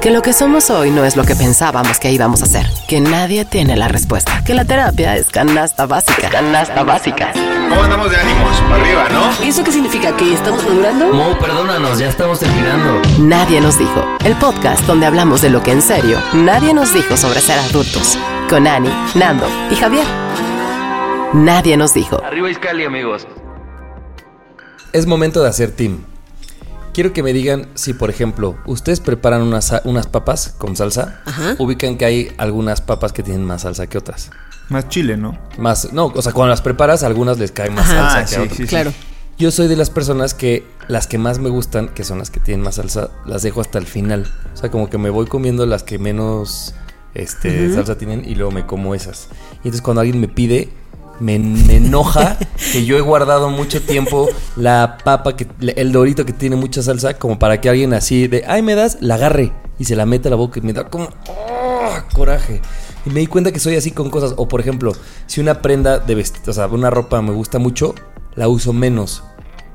Que lo que somos hoy no es lo que pensábamos que íbamos a ser. Que nadie tiene la respuesta. Que la terapia es canasta básica. Canasta básica. ¿Cómo andamos de ánimos? Para arriba, ¿no? ¿Eso qué significa? ¿Que estamos madurando? Mo, perdónanos, ya estamos terminando. Nadie nos dijo. El podcast donde hablamos de lo que en serio nadie nos dijo sobre ser adultos. Con Ani, Nando y Javier. Nadie nos dijo. Arriba Iscali, amigos. Es momento de hacer team. Quiero que me digan si, por ejemplo, ustedes preparan unas, unas papas con salsa, ubican que hay algunas papas que tienen más salsa que otras. Más chile, ¿no? Más, no, o sea, cuando las preparas, a algunas les cae más Ajá. salsa Ah, que sí, a otras. sí, sí. Claro. Yo soy de las personas que las que más me gustan, que son las que tienen más salsa, las dejo hasta el final. O sea, como que me voy comiendo las que menos este, salsa tienen y luego me como esas. Y entonces cuando alguien me pide, me, me enoja que yo he guardado mucho tiempo la papa, que, el dorito que tiene mucha salsa, como para que alguien así de, ay, me das, la agarre y se la mete a la boca y me da como ¡oh! coraje. Y me di cuenta que soy así con cosas. O por ejemplo, si una prenda de vestir, o sea, una ropa me gusta mucho, la uso menos.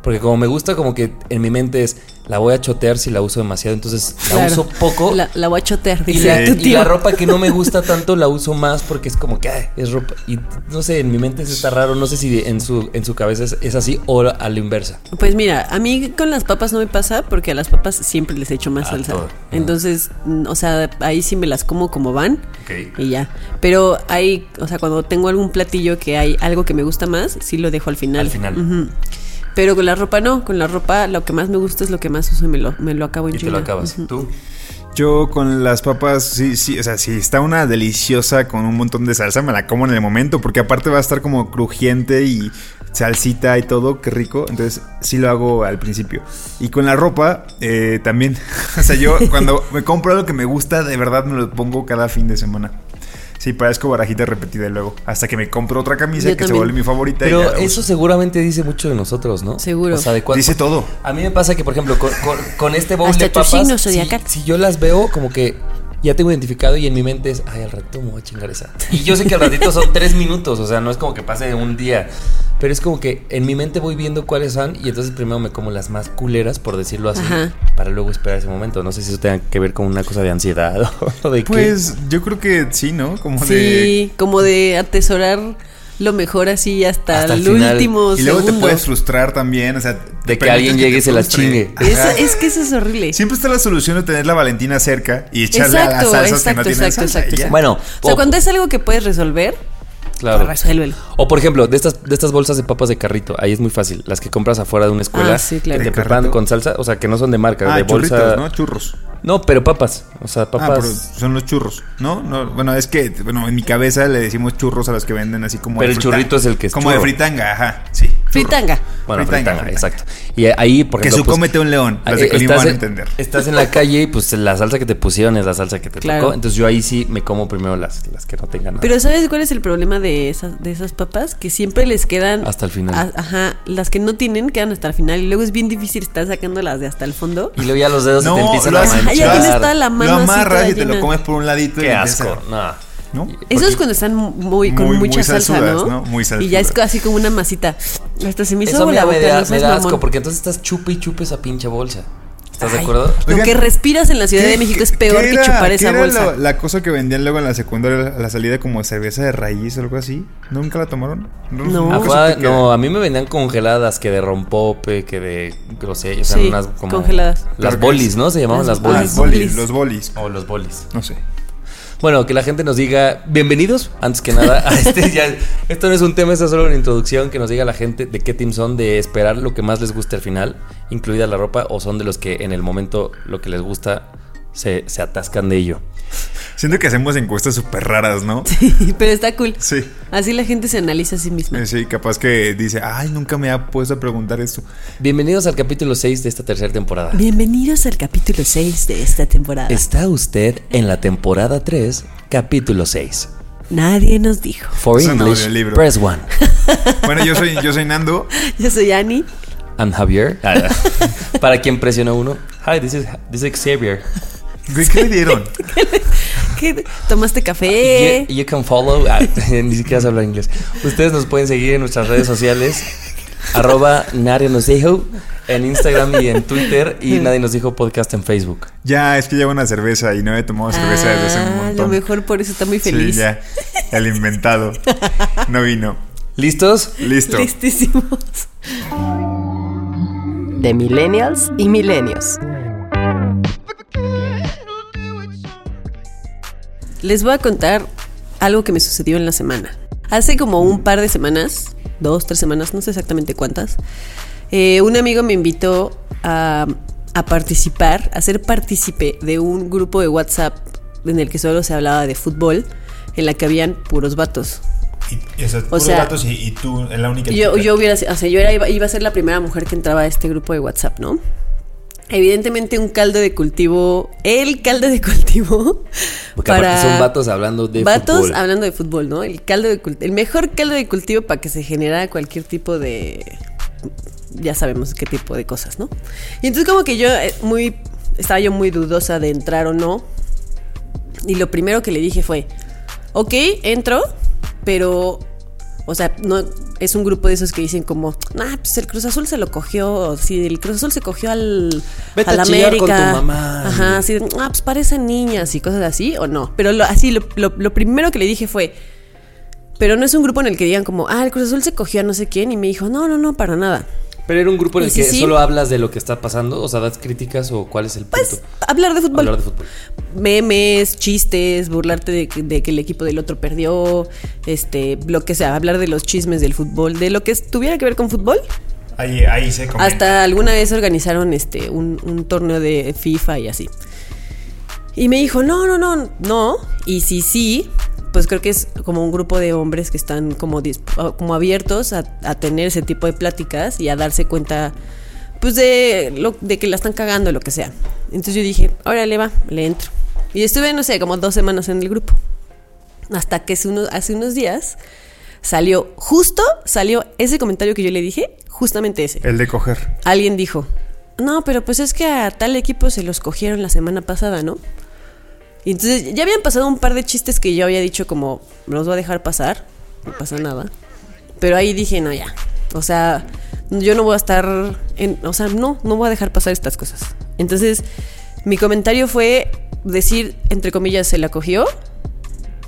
Porque como me gusta, como que en mi mente es, la voy a chotear si la uso demasiado. Entonces la Claro. uso poco. La, la voy a chotear, y, la, tu y tío. la ropa que no me gusta tanto la uso más porque es como que ay, es ropa. Y no sé, en mi mente eso está raro. No sé si en su, en su cabeza es, es así o a la inversa. Pues mira, a mí con las papas no me pasa porque a las papas siempre les echo más A salsa. todo. Entonces, mm, o sea, ahí sí me las como como van Ok. y ya. Pero hay, o sea, cuando tengo algún platillo que hay algo que me gusta más, sí lo dejo al final. Al final. Ujú. Pero con la ropa no, con la ropa lo que más me gusta es lo que más uso y me lo, me lo acabo en Y te lo acabas. Tú. Yo con las papas, sí, sí, o sea, si está una deliciosa con un montón de salsa, me la como en el momento, porque aparte va a estar como crujiente y salsita y todo, qué rico. Entonces, sí lo hago al principio. Y con la ropa, eh, también. o sea, yo cuando me compro algo que me gusta, de verdad me lo pongo cada fin de semana. Sí, parezco barajita repetida y luego. Hasta que me compro otra camisa Yo que se vuelve mi favorita. Pero eso seguramente dice mucho de nosotros, ¿no? Seguro. O sea, de Dice todo. A mí me pasa que, por ejemplo, con, con- con este bowl Hasta de papas, signo si, si yo las veo, como que ya tengo identificado y en mi mente es, ay, al ratito me voy a chingar esa. Y yo sé que al ratito son tres minutos, o sea, no es como que pase un día. Pero es como que en mi mente voy viendo cuáles son y entonces primero me como las más culeras, por decirlo así, Ajá. para luego esperar ese momento. No sé si eso tenga que ver con una cosa de ansiedad o de qué. Pues yo creo que sí, ¿no? Como de. Sí, como de atesorar lo mejor así hasta, Hasta el último Y luego te puedes frustrar también, o sea, De que alguien llegue y se las chingue. Es, Ajá. es que eso es horrible. Siempre está la solución de tener la Valentina cerca y echarle a las Exacto, salsas que exacto, no tienen exacto, salsa exacto. Bueno, O sea, cuando es algo que puedes resolver, claro. resuélvelo. O por ejemplo, de estas, de estas bolsas de papas de carrito, ahí es muy fácil. Las que compras afuera de una escuela Ah, sí, claro. que te ¿De preparan con salsa, o sea, que no son de marca, Ah, de bolsa. ¿no? Churros. No, pero papas. O sea, Ah, pero papas. son los churros, ¿no? ¿no? Bueno, es que, bueno, en mi cabeza le decimos churros a los que venden así como Pero de el churrito es el que es Como churro. de fritanga, ajá, sí. Fritanga. bueno, fritanga, fritanga, fritanga. exacto. Y ahí, por Que ejemplo. su cómete un león, los de Colima van a en- entender. Estás en la calle y pues la salsa que te pusieron es la salsa que te Claro. tocó. Entonces yo ahí sí me como primero las, las que no tengan nada. Pero ¿sabes cuál es el problema de esas, de esas papas? Que siempre les quedan... Hasta el final. a- ajá, las que no tienen quedan hasta el final y luego es bien difícil estar sacándolas de hasta el fondo. y luego ya los dedos se No, te empiezan lo a Ajá, ya manchar. tienes toda la mano Lo amarras y te lo comes por un ladito y Qué asco. No. Eso es cuando están muy con Muy- muy mucha salsa, salsudas, ¿no? ¿no? Muy Y ya es salsudas. así como una masita. Hasta se me hizo Eso la me da, me da asco porque entonces estás chupe y chupe esa pinche bolsa. ¿Estás de Ay, acuerdo? Lo Oigan, que respiras en la Ciudad ¿Qué- de México es peor que chupar esa era bolsa. lo- la cosa que vendían luego en la secundaria a la salida como cerveza de raíz o algo así. ¿Nunca la tomaron? No. Ah, a mí me vendían congeladas, que de rompope, que de grosella, o sea, Sí, unas como congeladas. Las bolis. ¿no? Se llamaban Las las Ah, bolis. los bolis, bolis. los bolis. O los bolis. No sé. Bueno, que la gente nos diga, bienvenidos, antes que nada, a este ya, esto no es un tema, esto es solo una introducción, que nos diga la gente de qué team son, de esperar lo que más les guste al final, incluida la ropa, o son de los que en el momento lo que les gusta se, se atascan de ello. Siento que hacemos encuestas súper raras, ¿no? Sí, pero está cool. Sí. Así la gente se analiza a sí misma. Eh, Sí, capaz que dice, ay, nunca me ha puesto a preguntar esto. Bienvenidos al capítulo 6 de esta tercera temporada. Bienvenidos al capítulo 6 de esta temporada. Está usted en la temporada 3, capítulo 6. Nadie nos dijo. For Es un English, audiolibro. press 1. Bueno, yo soy, yo soy Nando. Yo soy Annie. I'm Javier. Ah, Para quien presiona uno. Hi, this is, this is Xavier. Güey, ¿Qué le dieron? ¿Qué? ¿Tomaste café? You, you can follow. ah, ni siquiera se habla inglés. Ustedes nos pueden seguir en nuestras redes sociales. arroba nadie nos dijo en Instagram y en Twitter. Y nadie nos dijo podcast en Facebook. Ya, es que llevo una cerveza y no he tomado cerveza desde hace un Ah, a montón. lo mejor por eso está muy feliz. Sí, ya. El inventado. No vino. ¿Listos? Listo. Listísimos. De Millennials y Milenios. Les voy a contar algo que me sucedió en la semana. Hace como un par de semanas, dos, tres semanas, no sé exactamente cuántas, eh, un amigo me invitó a, a participar, a ser partícipe de un grupo de WhatsApp en el que solo se hablaba de fútbol, en la que habían puros vatos. Y, O sea, y, y tú, en la única. Yo, yo hubiera, o sea, yo era, iba, iba a ser la primera mujer que entraba a este grupo de WhatsApp, ¿no? Evidentemente un caldo de cultivo, el caldo de cultivo Porque aparte son vatos hablando de vatos fútbol. hablando de fútbol, ¿no? El caldo de el mejor caldo de cultivo para que se generara cualquier tipo de ya sabemos qué tipo de cosas, ¿no? Y entonces como que yo eh, muy estaba yo muy dudosa de entrar o no. Y lo primero que le dije fue, ok, entro, pero, o sea, no es un grupo de esos que dicen como, ah, pues el Cruz Azul se lo cogió, si el Cruz Azul se cogió al, Vete al a América. con tu mamá. Ajá, así ah, pues parecen niñas y cosas así, o no. Pero lo, así, lo, lo- lo primero que le dije fue, pero no es un grupo en el que digan como, ah, el Cruz Azul se cogió a no sé quién, y me dijo, no, no, no, para nada. Pero era un grupo en el sí, que sí. solo hablas de lo que está pasando, o sea, das críticas o cuál es el punto. Pues, hablar de fútbol. Hablar de fútbol. memes, chistes, burlarte de, que- de que el equipo del otro perdió, este, lo que sea, hablar de los chismes del fútbol, de lo que tuviera que ver con fútbol. Ahí, ahí se comenta. Hasta alguna vez organizaron este un, un torneo de FIFA y así. Y me dijo, no, no, no, no. Y si sí, pues creo que es como un grupo de hombres que están como, dis- como abiertos a, a tener ese tipo de pláticas y a darse cuenta, pues de, lo, de que la están cagando, lo que sea. Entonces yo dije, órale, va, le entro. Y estuve, no sé, como dos semanas en el grupo. Hasta que hace unos, hace unos días salió, justo salió ese comentario que yo le dije, justamente ese El de coger. alguien dijo, no, pero pues es que a tal equipo se los cogieron la semana pasada, ¿no? Y entonces ya habían pasado un par de chistes que yo había dicho como, los voy a dejar pasar, no pasa nada. Pero ahí dije, no, ya. O sea, yo no voy a estar, en, o sea, no, no voy a dejar pasar estas cosas. Entonces, mi comentario fue decir, entre comillas, se la cogió,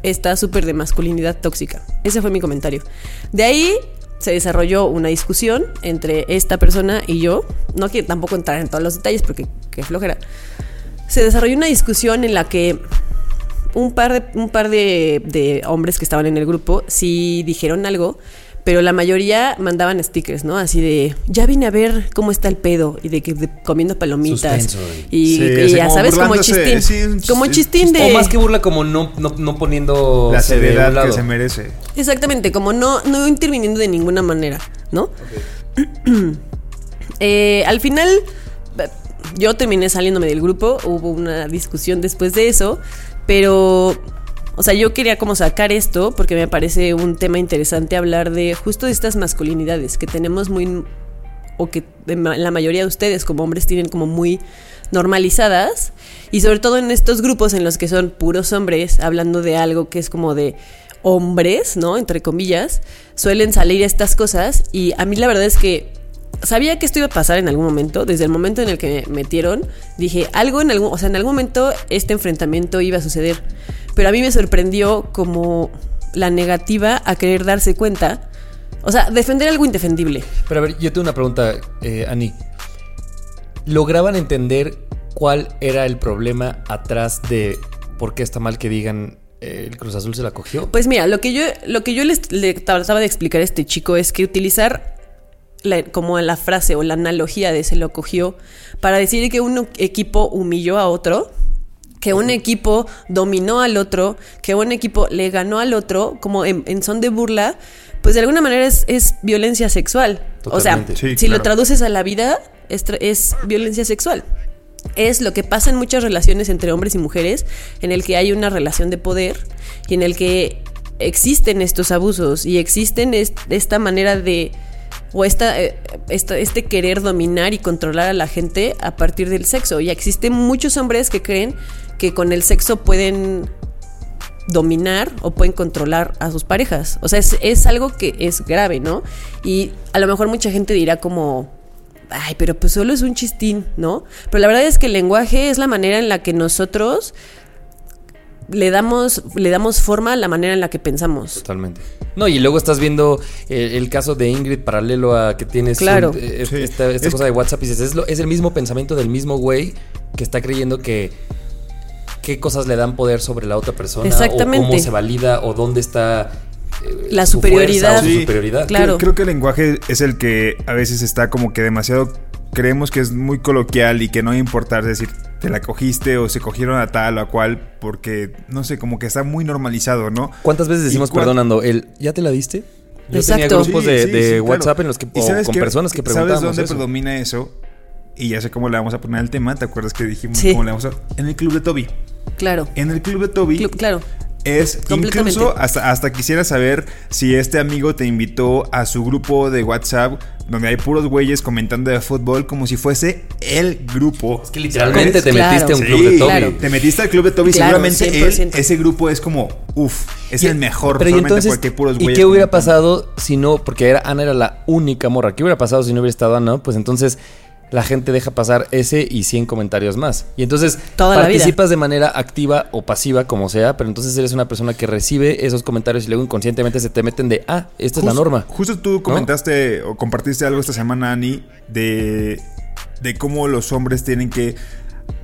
está súper de masculinidad tóxica. Ese fue mi comentario. De ahí se desarrolló una discusión entre esta persona y yo. No quiero tampoco entrar en todos los detalles porque qué flojera. Se desarrolló una discusión en la que un par de, un par de, de hombres que estaban en el grupo sí dijeron algo, pero la mayoría mandaban stickers, ¿no? Así de, ya vine a ver cómo está el pedo y de que de- comiendo palomitas. Suspenso, Y, Sí, y ya como sabes, como chistín. sí, un chis- como chistín de... O más que burla como no, no, no poniendo La seriedad que se merece. Exactamente, como no, no interviniendo de ninguna manera, ¿no? Eh, al final, yo terminé saliéndome del grupo, hubo una discusión después de eso, pero, o sea, yo quería como sacar esto porque me parece un tema interesante hablar de justo de estas masculinidades que tenemos muy, o que la mayoría de ustedes como hombres tienen como muy normalizadas y sobre todo en estos grupos en los que son puros hombres hablando de algo que es como de hombres, ¿no? Entre comillas, suelen salir estas cosas y a mí la verdad es que sabía que esto iba a pasar en algún momento, desde el momento en el que me metieron, dije, algo en algún, o sea, en algún momento este enfrentamiento iba a suceder, pero a mí me sorprendió como la negativa a querer darse cuenta, o sea, defender algo indefendible. Pero a ver, yo tengo una pregunta, eh, Ani. ¿Lograban entender cuál era el problema atrás de por qué está mal que digan eh, el Cruz Azul se la cogió? Pues mira, lo que yo, lo que yo les, le trataba de explicar a este chico es que utilizar la- como la frase o la analogía de se lo cogió para decir que un equipo humilló a otro que un equipo dominó al otro, que un equipo le ganó al otro, como en, en son de burla, pues de alguna manera es, es violencia sexual. O sea. Sí, si claro. lo traduces a la vida, es, violencia sexual. Es lo que pasa en muchas relaciones entre hombres y mujeres, en el que hay una relación de poder y en el que existen estos abusos y existen est- esta manera de o esta, eh, esta- este querer dominar y controlar a la gente a partir del sexo. Y existen muchos hombres que creen que con el sexo pueden dominar o pueden controlar a sus parejas. O sea, es, es algo que es grave, ¿no? Y a lo mejor mucha gente dirá como, ay, pero pues solo es un chistín, ¿no? Pero la verdad es que el lenguaje es la manera en la que nosotros le damos, le damos forma a la manera en la que pensamos. Totalmente. No, y luego estás viendo eh, el caso de Ingrid paralelo a que tienes Claro. un- eh, Sí. esta, esta Es cosa de WhatsApp y dices, es, lo- es el mismo pensamiento del mismo güey que está creyendo que qué cosas le dan poder sobre la otra persona Exactamente. o cómo se valida o dónde está eh, La su superioridad. su superioridad. Claro. Creo, creo que el lenguaje es el que a veces está como que demasiado. Creemos que es muy coloquial y que no importa, decir, te la cogiste o se cogieron a tal o a cual, porque no sé, como que está muy normalizado, ¿no? ¿Cuántas veces decimos ¿Y cuán- perdonando el ya te la diste? Yo tenía grupos Sí, de, sí, de sí, claro. WhatsApp en los que ¿Y o sabes con qué? personas que ¿Sabes preguntábamos dónde eso. predomina eso? Y ya sé cómo le vamos a poner el tema, ¿te acuerdas que dijimos Sí. cómo le vamos a En el club de Toby. Claro. En el club de Toby Claro. es incluso hasta, hasta quisiera saber si este amigo te invitó a su grupo de WhatsApp donde hay puros güeyes comentando de fútbol como si fuese el grupo. Es que literalmente te Claro. metiste a un Sí, club de Toby. claro. Te metiste al club de Toby, Claro, seguramente él- 100%. ese grupo es como, uff, es Y- el mejor. Pero y solamente entonces, porque hay puros ¿y güeyes qué hubiera pasado si no, porque era, Ana era la única morra, ¿qué hubiera pasado si no hubiera estado Ana? Pues entonces la gente deja pasar ese y 100 comentarios más. Y entonces Toda participas de manera activa o pasiva, como sea, pero entonces eres una persona que recibe esos comentarios y luego inconscientemente se te meten de, ah, esta es la norma. Justo tú comentaste o compartiste algo esta semana, Ani, de, de cómo los hombres tienen que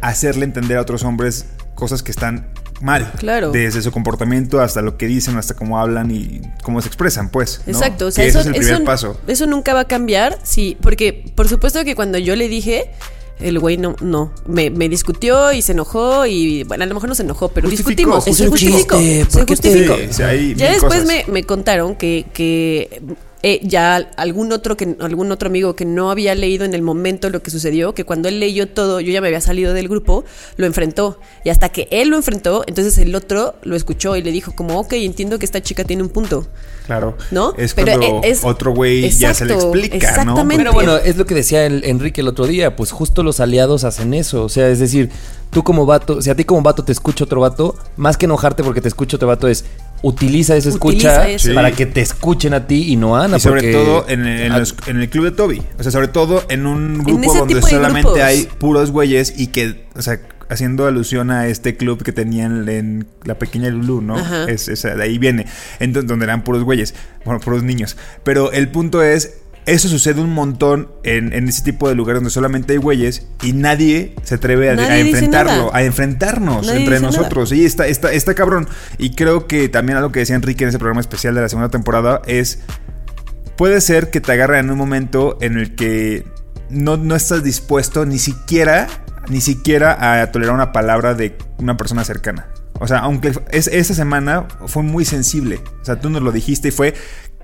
hacerle entender a otros hombres cosas que están mal. Claro. Desde su comportamiento hasta lo que dicen, hasta cómo hablan y cómo se expresan, pues. ¿no? Exacto, o sea, Que eso, ese es el primer eso- paso. eso nunca va a cambiar, sí, porque por supuesto que cuando yo le dije, el güey no, no, me, me discutió y se enojó y bueno, a lo mejor no se enojó, pero Justificó, discutimos, se justificó. justificó, chiste, se ¿por qué te- justificó. Sí, sí, hay ya después me, me contaron que, que eh, ya algún otro que algún otro amigo que no había leído en el momento lo que sucedió, que cuando él leyó todo, yo ya me había salido del grupo, lo enfrentó y hasta que él lo enfrentó, entonces el otro lo escuchó y le dijo como, ok, entiendo que esta chica tiene un punto. Claro. ¿No? Es Pero, cuando eh, es- otro güey ya se le explica, exactamente. ¿no? Pero bueno, es lo que decía el- Enrique el otro día, pues justo los aliados hacen eso, o sea, es decir, tú como vato, si a ti como vato te escucha otro vato, más que enojarte porque te escucha otro vato es utiliza esa escucha Utiliza eso. para que te escuchen a ti y no a Ana. Y sobre porque- todo en, el- en a- los- en el club de Toby. O sea, sobre todo en un grupo donde solamente grupos. hay puros güeyes y que, o sea, haciendo alusión a este club que tenían en la pequeña Lulu, ¿no? Es, es- de ahí viene. Entonces, donde eran puros güeyes, bueno, puros niños. Pero el punto es. Eso sucede un montón en, en ese tipo de lugares donde solamente hay güeyes y nadie se atreve a, enfrentarlo, a enfrentarnos Nadie entre nada. nosotros. Sí, está, está, está cabrón. Y creo que también algo que decía Enrique en ese programa especial de la segunda temporada es puede ser que te agarre en un momento en el que no, no estás dispuesto ni siquiera, ni siquiera a tolerar una palabra de una persona cercana. O sea, aunque es, esa semana fue muy sensible. O sea, tú nos lo dijiste y fue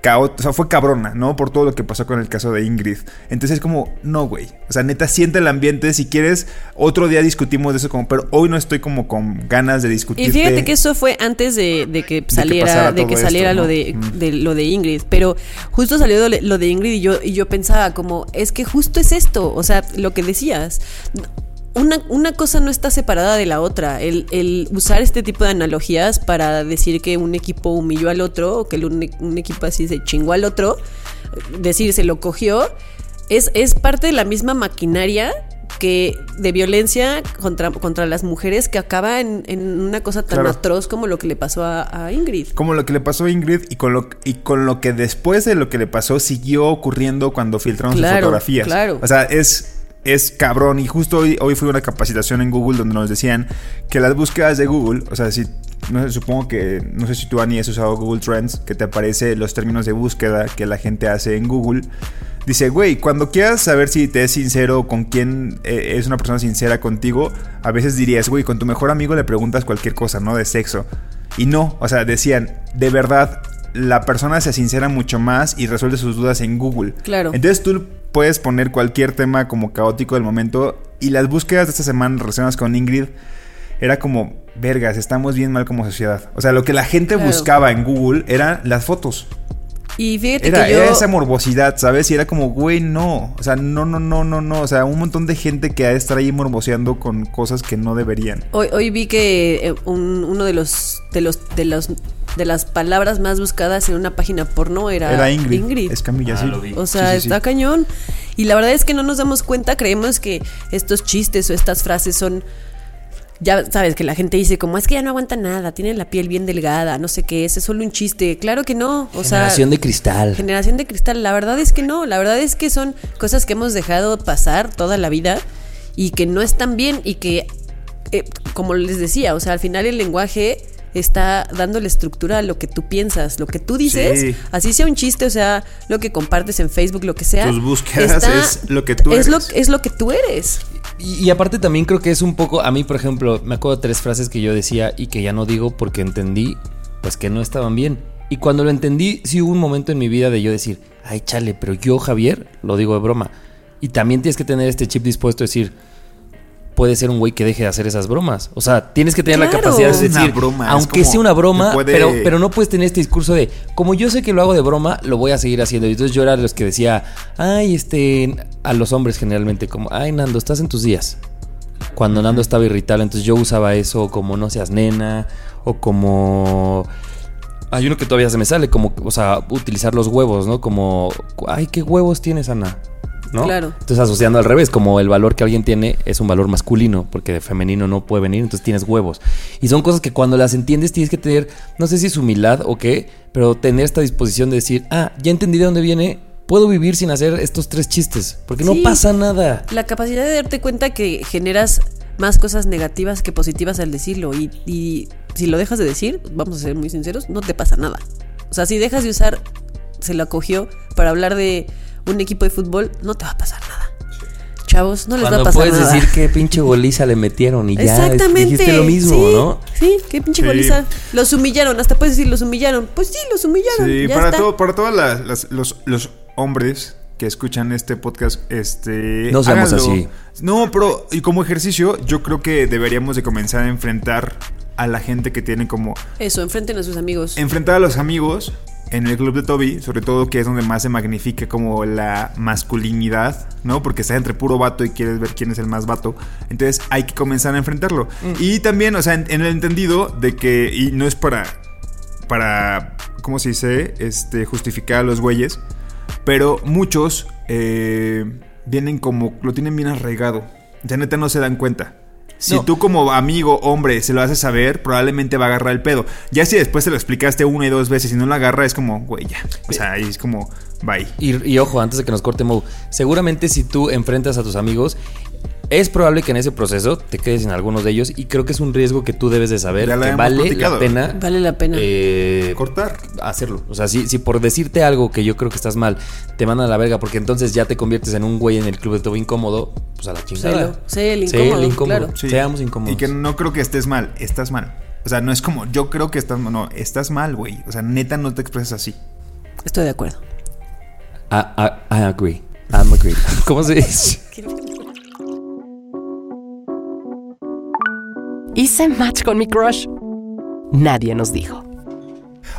o sea, fue cabrona, ¿no? Por todo lo que pasó con el caso de Ingrid. Entonces es como, no, güey. O sea, neta, siente el ambiente. Si quieres, otro día discutimos de eso, como, pero hoy no estoy como con ganas de discutir. Y fíjate que eso fue antes de, de que saliera, de que saliera esto, lo de, Mm. de lo de Ingrid. Pero justo salió lo- lo de Ingrid y yo, y yo pensaba como, es que justo es esto, o sea, lo que decías. Una, una cosa no está separada de la otra. El, el usar este tipo de analogías para decir que un equipo humilló al otro, o que el- un, un equipo así se chingó al otro, decir se lo cogió, es, es parte de la misma maquinaria que de violencia contra, contra las mujeres que acaba en, en una cosa tan Claro. atroz como lo que le pasó a, a Ingrid. Como lo que le pasó a Ingrid y con, lo, y con lo que después de lo que le pasó siguió ocurriendo cuando filtraron sus fotografías. claro. O sea, es es cabrón. Y justo hoy, hoy fue una capacitación en Google donde nos decían que las búsquedas de Google, o sea, si, no sé, supongo que, no sé si tú, Ani, has usado Google Trends, que te aparece los términos de búsqueda que la gente hace en Google. Dice, güey, cuando quieras saber si te es sincero con quién eh, es una persona sincera contigo, a veces dirías, güey, con tu mejor amigo le preguntas cualquier cosa, ¿no? De sexo. Y no, o sea, decían, de verdad, la persona se sincera mucho más y resuelve sus dudas en Google. Claro. Entonces tú puedes poner cualquier tema como caótico del momento y las búsquedas de esta semana relacionadas con Ingrid era como, vergas, estamos bien mal como sociedad. O sea, lo que la gente Claro. buscaba en Google eran las fotos. Y fíjate Era, que yo... era esa morbosidad, ¿sabes? Y era como, güey, no. O sea, no, no, no, no, no. O sea, un montón de gente que ha de estar ahí morboseando con cosas que no deberían. Hoy, hoy vi que eh, un- uno de los de los de los de las palabras más buscadas en una página porno era, Era Ingrid. Escamilla, Ah, sí. lo vi. O sea, Sí, sí, sí. está cañón. Y la verdad es que no nos damos cuenta, creemos que estos chistes o estas frases son. Ya sabes que la gente dice como es que ya no aguanta nada, tiene la piel bien delgada, no sé qué, ese es solo un chiste. Claro que no. O Generación sea, de cristal. generación de cristal. La verdad es que no. La verdad es que son cosas que hemos dejado pasar toda la vida y que no están bien y que, eh, como les decía, o sea, al final el lenguaje está dándole estructura a lo que tú piensas, lo que tú dices, Sí. así sea un chiste, o sea, lo que compartes en Facebook, lo que sea. Tus búsquedas es lo que tú es Lo, eres. es lo que tú eres. Y, y aparte también creo que es un poco, a mí por ejemplo, me acuerdo de tres frases que yo decía y que ya no digo porque entendí pues que no estaban bien. Y cuando lo entendí, sí hubo un momento en mi vida de yo decir, ay chale, pero yo Javier, lo digo de broma. Y también tienes que tener este chip dispuesto a decir, puede ser un güey que deje de hacer esas bromas. O sea, tienes que tener la capacidad de decir, broma, aunque sea una broma, puede- pero, pero no puedes tener este discurso de, como yo sé que lo hago de broma, lo voy a seguir haciendo. Y entonces yo era de los que decía, ay, este, a los hombres generalmente, como, ay, Nando, estás en tus días. Cuando Nando estaba irritable, entonces yo usaba eso como no seas nena, o como... Hay uno que todavía se me sale, como, o sea, utilizar los huevos, ¿no? Como, ay, ¿qué huevos tienes, Ana? ¿No? Claro. Entonces asociando al revés, como el valor que alguien tiene es un valor masculino, porque de femenino no puede venir, entonces tienes huevos. Y son cosas que cuando las entiendes tienes que tener, no sé si es humildad o qué, pero tener esta disposición de decir, ah, ya entendí de dónde viene, puedo vivir sin hacer estos tres chistes, porque no pasa nada. La capacidad de darte cuenta que generas más cosas negativas que positivas al decirlo. Y, y si lo dejas de decir, vamos a ser muy sinceros, no te pasa nada. O sea, si dejas de usar, se lo acogió para hablar de un equipo de fútbol, no te va a pasar nada. Chavos, no les va a pasar puedes nada. decir qué pinche goliza le metieron y ya Exactamente. dijiste lo mismo, sí, ¿no? Sí, qué pinche Sí. goliza. Los humillaron, hasta puedes decir los humillaron. Pues sí, los humillaron. Sí, ya para, está. todo, para todos los, los hombres que escuchan este podcast, este... No seamos háganlo. así. No, pero y como ejercicio, yo creo que deberíamos de comenzar a enfrentar a la gente que tiene como... Eso, enfrenten a sus amigos. Enfrentar a los amigos en el club de Toby, sobre todo que es donde más se magnifica como la masculinidad, ¿no? Porque estás entre puro vato y quieres ver quién es el más vato. Entonces hay que comenzar a enfrentarlo. Y también, o sea, en, en el entendido de que, y no es para, para, ¿cómo se dice? Este, justificar a los güeyes, pero muchos eh, vienen como, lo tienen bien arraigado. Ya neta no se dan cuenta. Si No. tú como amigo, hombre, se lo haces saber, probablemente va a agarrar el pedo. Ya si después te lo explicaste una y dos veces y no lo agarra, es como, güey, ya. O sea, es como, bye. Y, y ojo, antes de que nos corte Mo, seguramente si tú enfrentas a tus amigos, es probable que en ese proceso te quedes en algunos de ellos y creo que es un riesgo que tú debes de saber Ya que vale platicado. la pena Vale la pena. eh, Cortar. hacerlo. O sea, si, si por decirte algo que yo creo que estás mal, te mandan a la verga porque entonces ya te conviertes en un güey en el club de todo incómodo, pues a la chingada. Sélo. Sé el incómodo, claro. Sí. Seamos incómodos. Y que no creo que estés mal, estás mal. O sea, no es como, yo creo que estás mal, no, estás mal, güey. O sea, neta no te expresas así. Estoy de acuerdo. I, I- I agree. I'm agree. ¿Cómo se dice? Hice match con mi crush. Nadie nos dijo.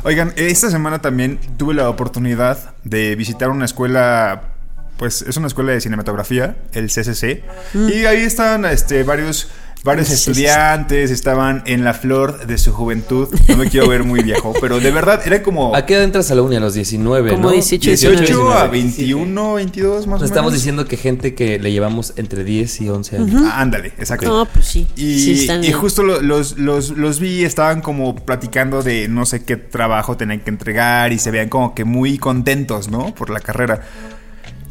Oigan, esta semana también tuve la oportunidad de visitar una escuela, pues es una escuela de cinematografía, el CCC, y ahí estaban este, varios, varios CCC. estudiantes, estaban en la flor de su juventud. No me quiero ver muy viejo, pero de verdad era como ¿A qué edad entras a la uni? A los 19, Como ¿no? 18, 18 a 19. 21, 22 más o Nos menos. estamos diciendo que gente que le llevamos entre 10 y 11 años. Ah, ándale, exacto. No, pues sí. Y, Sí, y justo lo- los, los, los vi, estaban como platicando de no sé qué trabajo tenían que entregar y se veían como que muy contentos, ¿no? Por la carrera.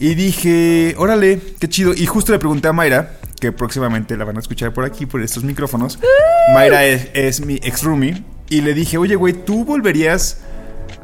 Y dije, órale, qué chido. Y justo le pregunté a Mayra, que próximamente la van a escuchar por aquí, por estos micrófonos. Mayra es, es mi ex roomie. Y le dije, oye, güey, ¿tú volverías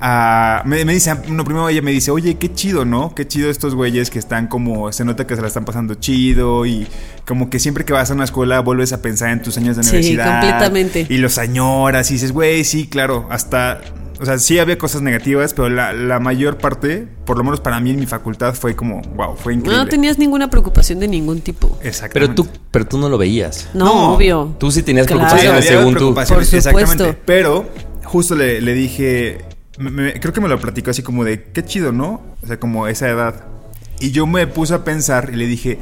a...? Me, me dice, no, primero ella me dice, oye, qué chido, ¿no? Qué chido estos güeyes que están como... Se nota que se la están pasando chido y como que siempre que vas a una escuela vuelves a pensar en tus años de Sí, universidad. completamente. Y los añoras y dices, güey, sí, claro, hasta... O sea, sí había cosas negativas, pero la, la mayor parte, por lo menos para mí en mi facultad, fue como, wow, fue increíble. No tenías ninguna preocupación de ningún tipo. Exactamente. Pero tú, pero tú no lo veías. No, No. obvio. Tú sí tenías Claro. Sí, preocupaciones había según tú. Por supuesto. Exactamente. Pero justo le, le dije, me- me- creo que me lo platicó así como de, qué chido, ¿no? O sea, como esa edad. Y yo me puse a pensar y le dije,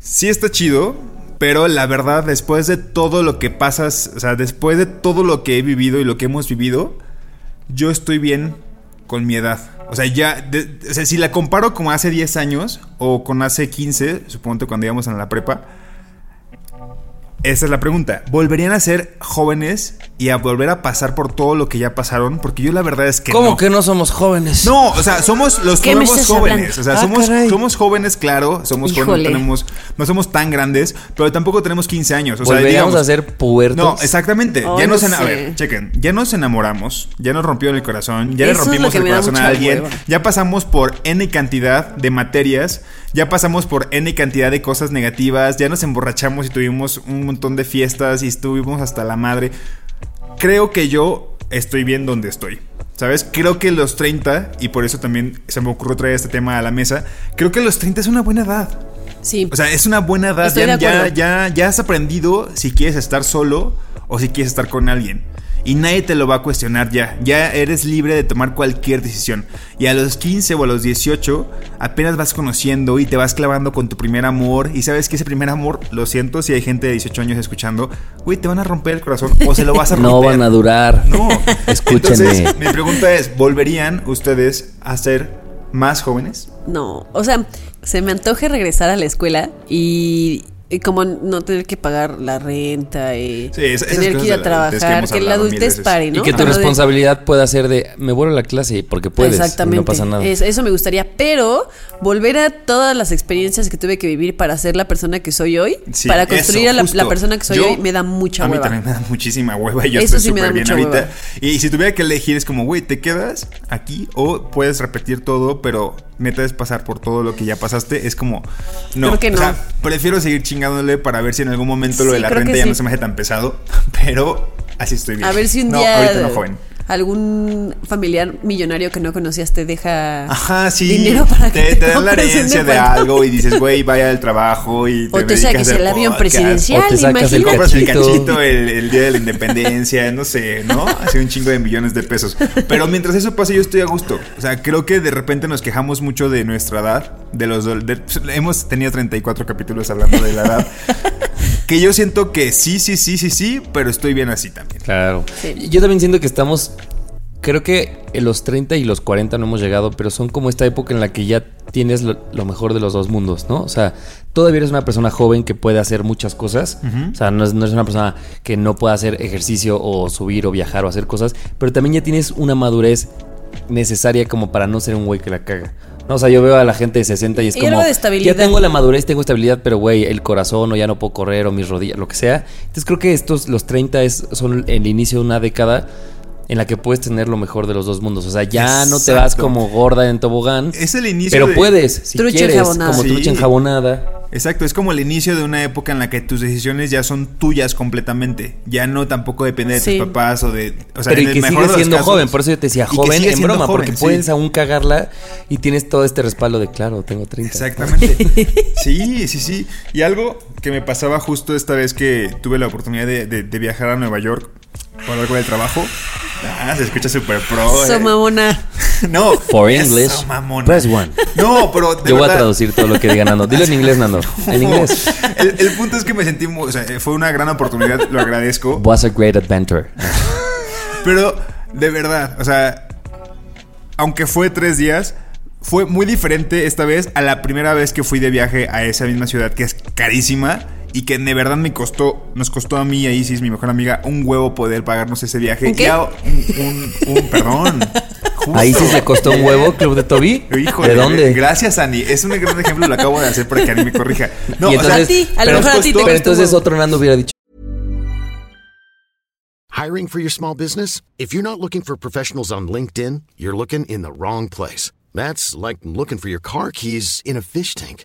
sí está chido, pero la verdad, después de todo lo que pasas, o sea, después de todo lo que he vivido y lo que hemos vivido, yo estoy bien con mi edad. O sea, ya, o sea, si la comparo como hace 10 años o con hace 15, supongo cuando íbamos en la prepa, esa es la pregunta. ¿Volverían a ser jóvenes y a volver a pasar por todo lo que ya pasaron? Porque yo la verdad es que ¿Cómo no. que no somos jóvenes? No, o sea, somos los ¿Qué me nuevos estás jóvenes. O sea, Ah, somos, caray. somos jóvenes, claro. Somos jóvenes, Híjole. no tenemos, no somos tan grandes, pero tampoco tenemos 15 años. O sea, digamos, a ser puertos. no, exactamente. Oh, ya no nos ena- a ver, chequen, ya nos enamoramos, ya nos rompieron el corazón, ya le Eso rompimos el corazón a alguien, hueva. ya pasamos por N cantidad de materias, ya pasamos por N cantidad de cosas negativas, ya nos emborrachamos y tuvimos un montón de fiestas y estuvimos hasta la madre. Creo que yo estoy bien donde estoy. ¿Sabes? Creo que los 30, y por eso también se me ocurrió traer este tema a la mesa, creo que los 30 es una buena edad. Sí. O sea, es una buena edad. Ya, ya, ya, ya has aprendido si quieres estar solo o si quieres estar con alguien. Y nadie te lo va a cuestionar ya. Ya eres libre de tomar cualquier decisión. Y a los 15 o a los 18 apenas vas conociendo y te vas clavando con tu primer amor. Y sabes que ese primer amor, lo siento si hay gente de 18 años escuchando, güey, te van a romper el corazón o se lo vas a romper. No van a durar. No. Escúchenme. Entonces, mi pregunta es, ¿volverían ustedes a ser más jóvenes? No, o sea, se me antoje regresar a la escuela y, y como no tener que pagar la renta y Sí, esas- esas tener que ir a que trabajar, hemos que, la adultez pare, ¿no? Y que tu responsabilidad pueda ser de me vuelvo a la clase porque puedes. y Exactamente. no pasa nada. Es- eso me gustaría, pero volver a todas las experiencias que tuve que vivir para ser la persona que soy hoy, Sí, para construir eso, a la, persona que soy Yo- hoy, me da mucha a mí hueva. también me da muchísima hueva y yo Eso estoy sí me da súper bien mucha ahorita. hueva. Y si tuviera que elegir es como, güey, te quedas aquí o puedes repetir todo, pero neta es pasar por todo lo que ya pasaste. Es como, no. Que O no. sea, prefiero seguir chingándole para ver si en algún momento lo de la renta ya sí. no se me hace tan pesado, pero así estoy bien. A ver si un No, día ahorita no, joven. Algún familiar millonario que no conocías te deja Ajá, sí. dinero para que te, te, te dan la herencia de algo y dices, güey, vaya al trabajo y te O te hacer el avión presidencial, O te sacas el compras el cachito. el, el día de la independencia, no sé, ¿no? Hace un chingo de millones de pesos. Pero mientras eso pase, yo estoy a gusto. O sea, creo que de repente nos quejamos mucho de nuestra edad, de los dol- de- hemos tenido 34 capítulos hablando de la edad. Que yo siento que sí, sí, sí, sí, sí, pero estoy bien así también. Claro. Sí. Yo también siento que estamos. Creo que en los 30 y los 40 no hemos llegado, pero son como esta época en la que ya tienes lo, lo mejor de los dos mundos, ¿no? O sea, todavía eres una persona joven que puede hacer muchas cosas. O sea, no es, no es una persona que no pueda hacer ejercicio o subir o viajar o hacer cosas, pero también ya tienes una madurez necesaria como para no ser un güey que la caga. No, o sea, yo veo a la gente de 60 y es Y como. de estabilidad. Ya tengo la madurez, tengo estabilidad, pero güey, el corazón o ya no puedo correr o mis rodillas, lo que sea. Entonces creo que estos, los 30 es, son el inicio de una década en la que puedes tener lo mejor de los dos mundos. O sea, ya no te vas como gorda en tobogán. Es el inicio Pero de- puedes, si Trucha quieres, enjabonada. como Sí. trucha enjabonada. Exacto, es como el inicio de una época en la que tus decisiones ya son tuyas completamente. Ya no tampoco depende de Sí. tus papás o de. O sea, pero en y el que mejor los siendo casos- joven, por eso yo te decía joven sigue en broma, joven, porque sí. puedes aún cagarla y tienes todo este respaldo de claro, tengo 30. Exactamente. Sí, sí, sí. Y algo que me pasaba justo esta vez que tuve la oportunidad de, de- de viajar a Nueva York por algo del trabajo. Ah, se escucha súper pro. So eh. mamona. No. For English, mamona. press one. No, pero. de Yo voy a verdad, traducir todo lo que diga Nando. Dilo en inglés, Nando. En inglés. El, el punto es que me sentí. muy- O sea, fue una gran oportunidad, lo agradezco. Was a great adventure. Pero, de verdad, o sea, aunque fue tres días, fue muy diferente esta vez a la primera vez que fui de viaje a esa misma ciudad que es carísima y que de verdad me costó, nos costó a mí, a Isis, mi mejor amiga, un huevo poder pagarnos ese viaje. ¿Un qué? Ya, un, un- un- perdón. Ahí sí se costó un huevo, Club de Toby. Híjole, ¿De dónde? Gracias, Ani. Es un gran ejemplo, lo acabo de hacer para que Ani me corrija. No, Y o sea, entonces- A ti, a lo pero- mejor a ti te Pero costó entonces otro Nando hubiera dicho. Hiring for your small business? If you're not looking for professionals on LinkedIn, you're looking in the wrong place. That's like looking for your car keys in a fish tank.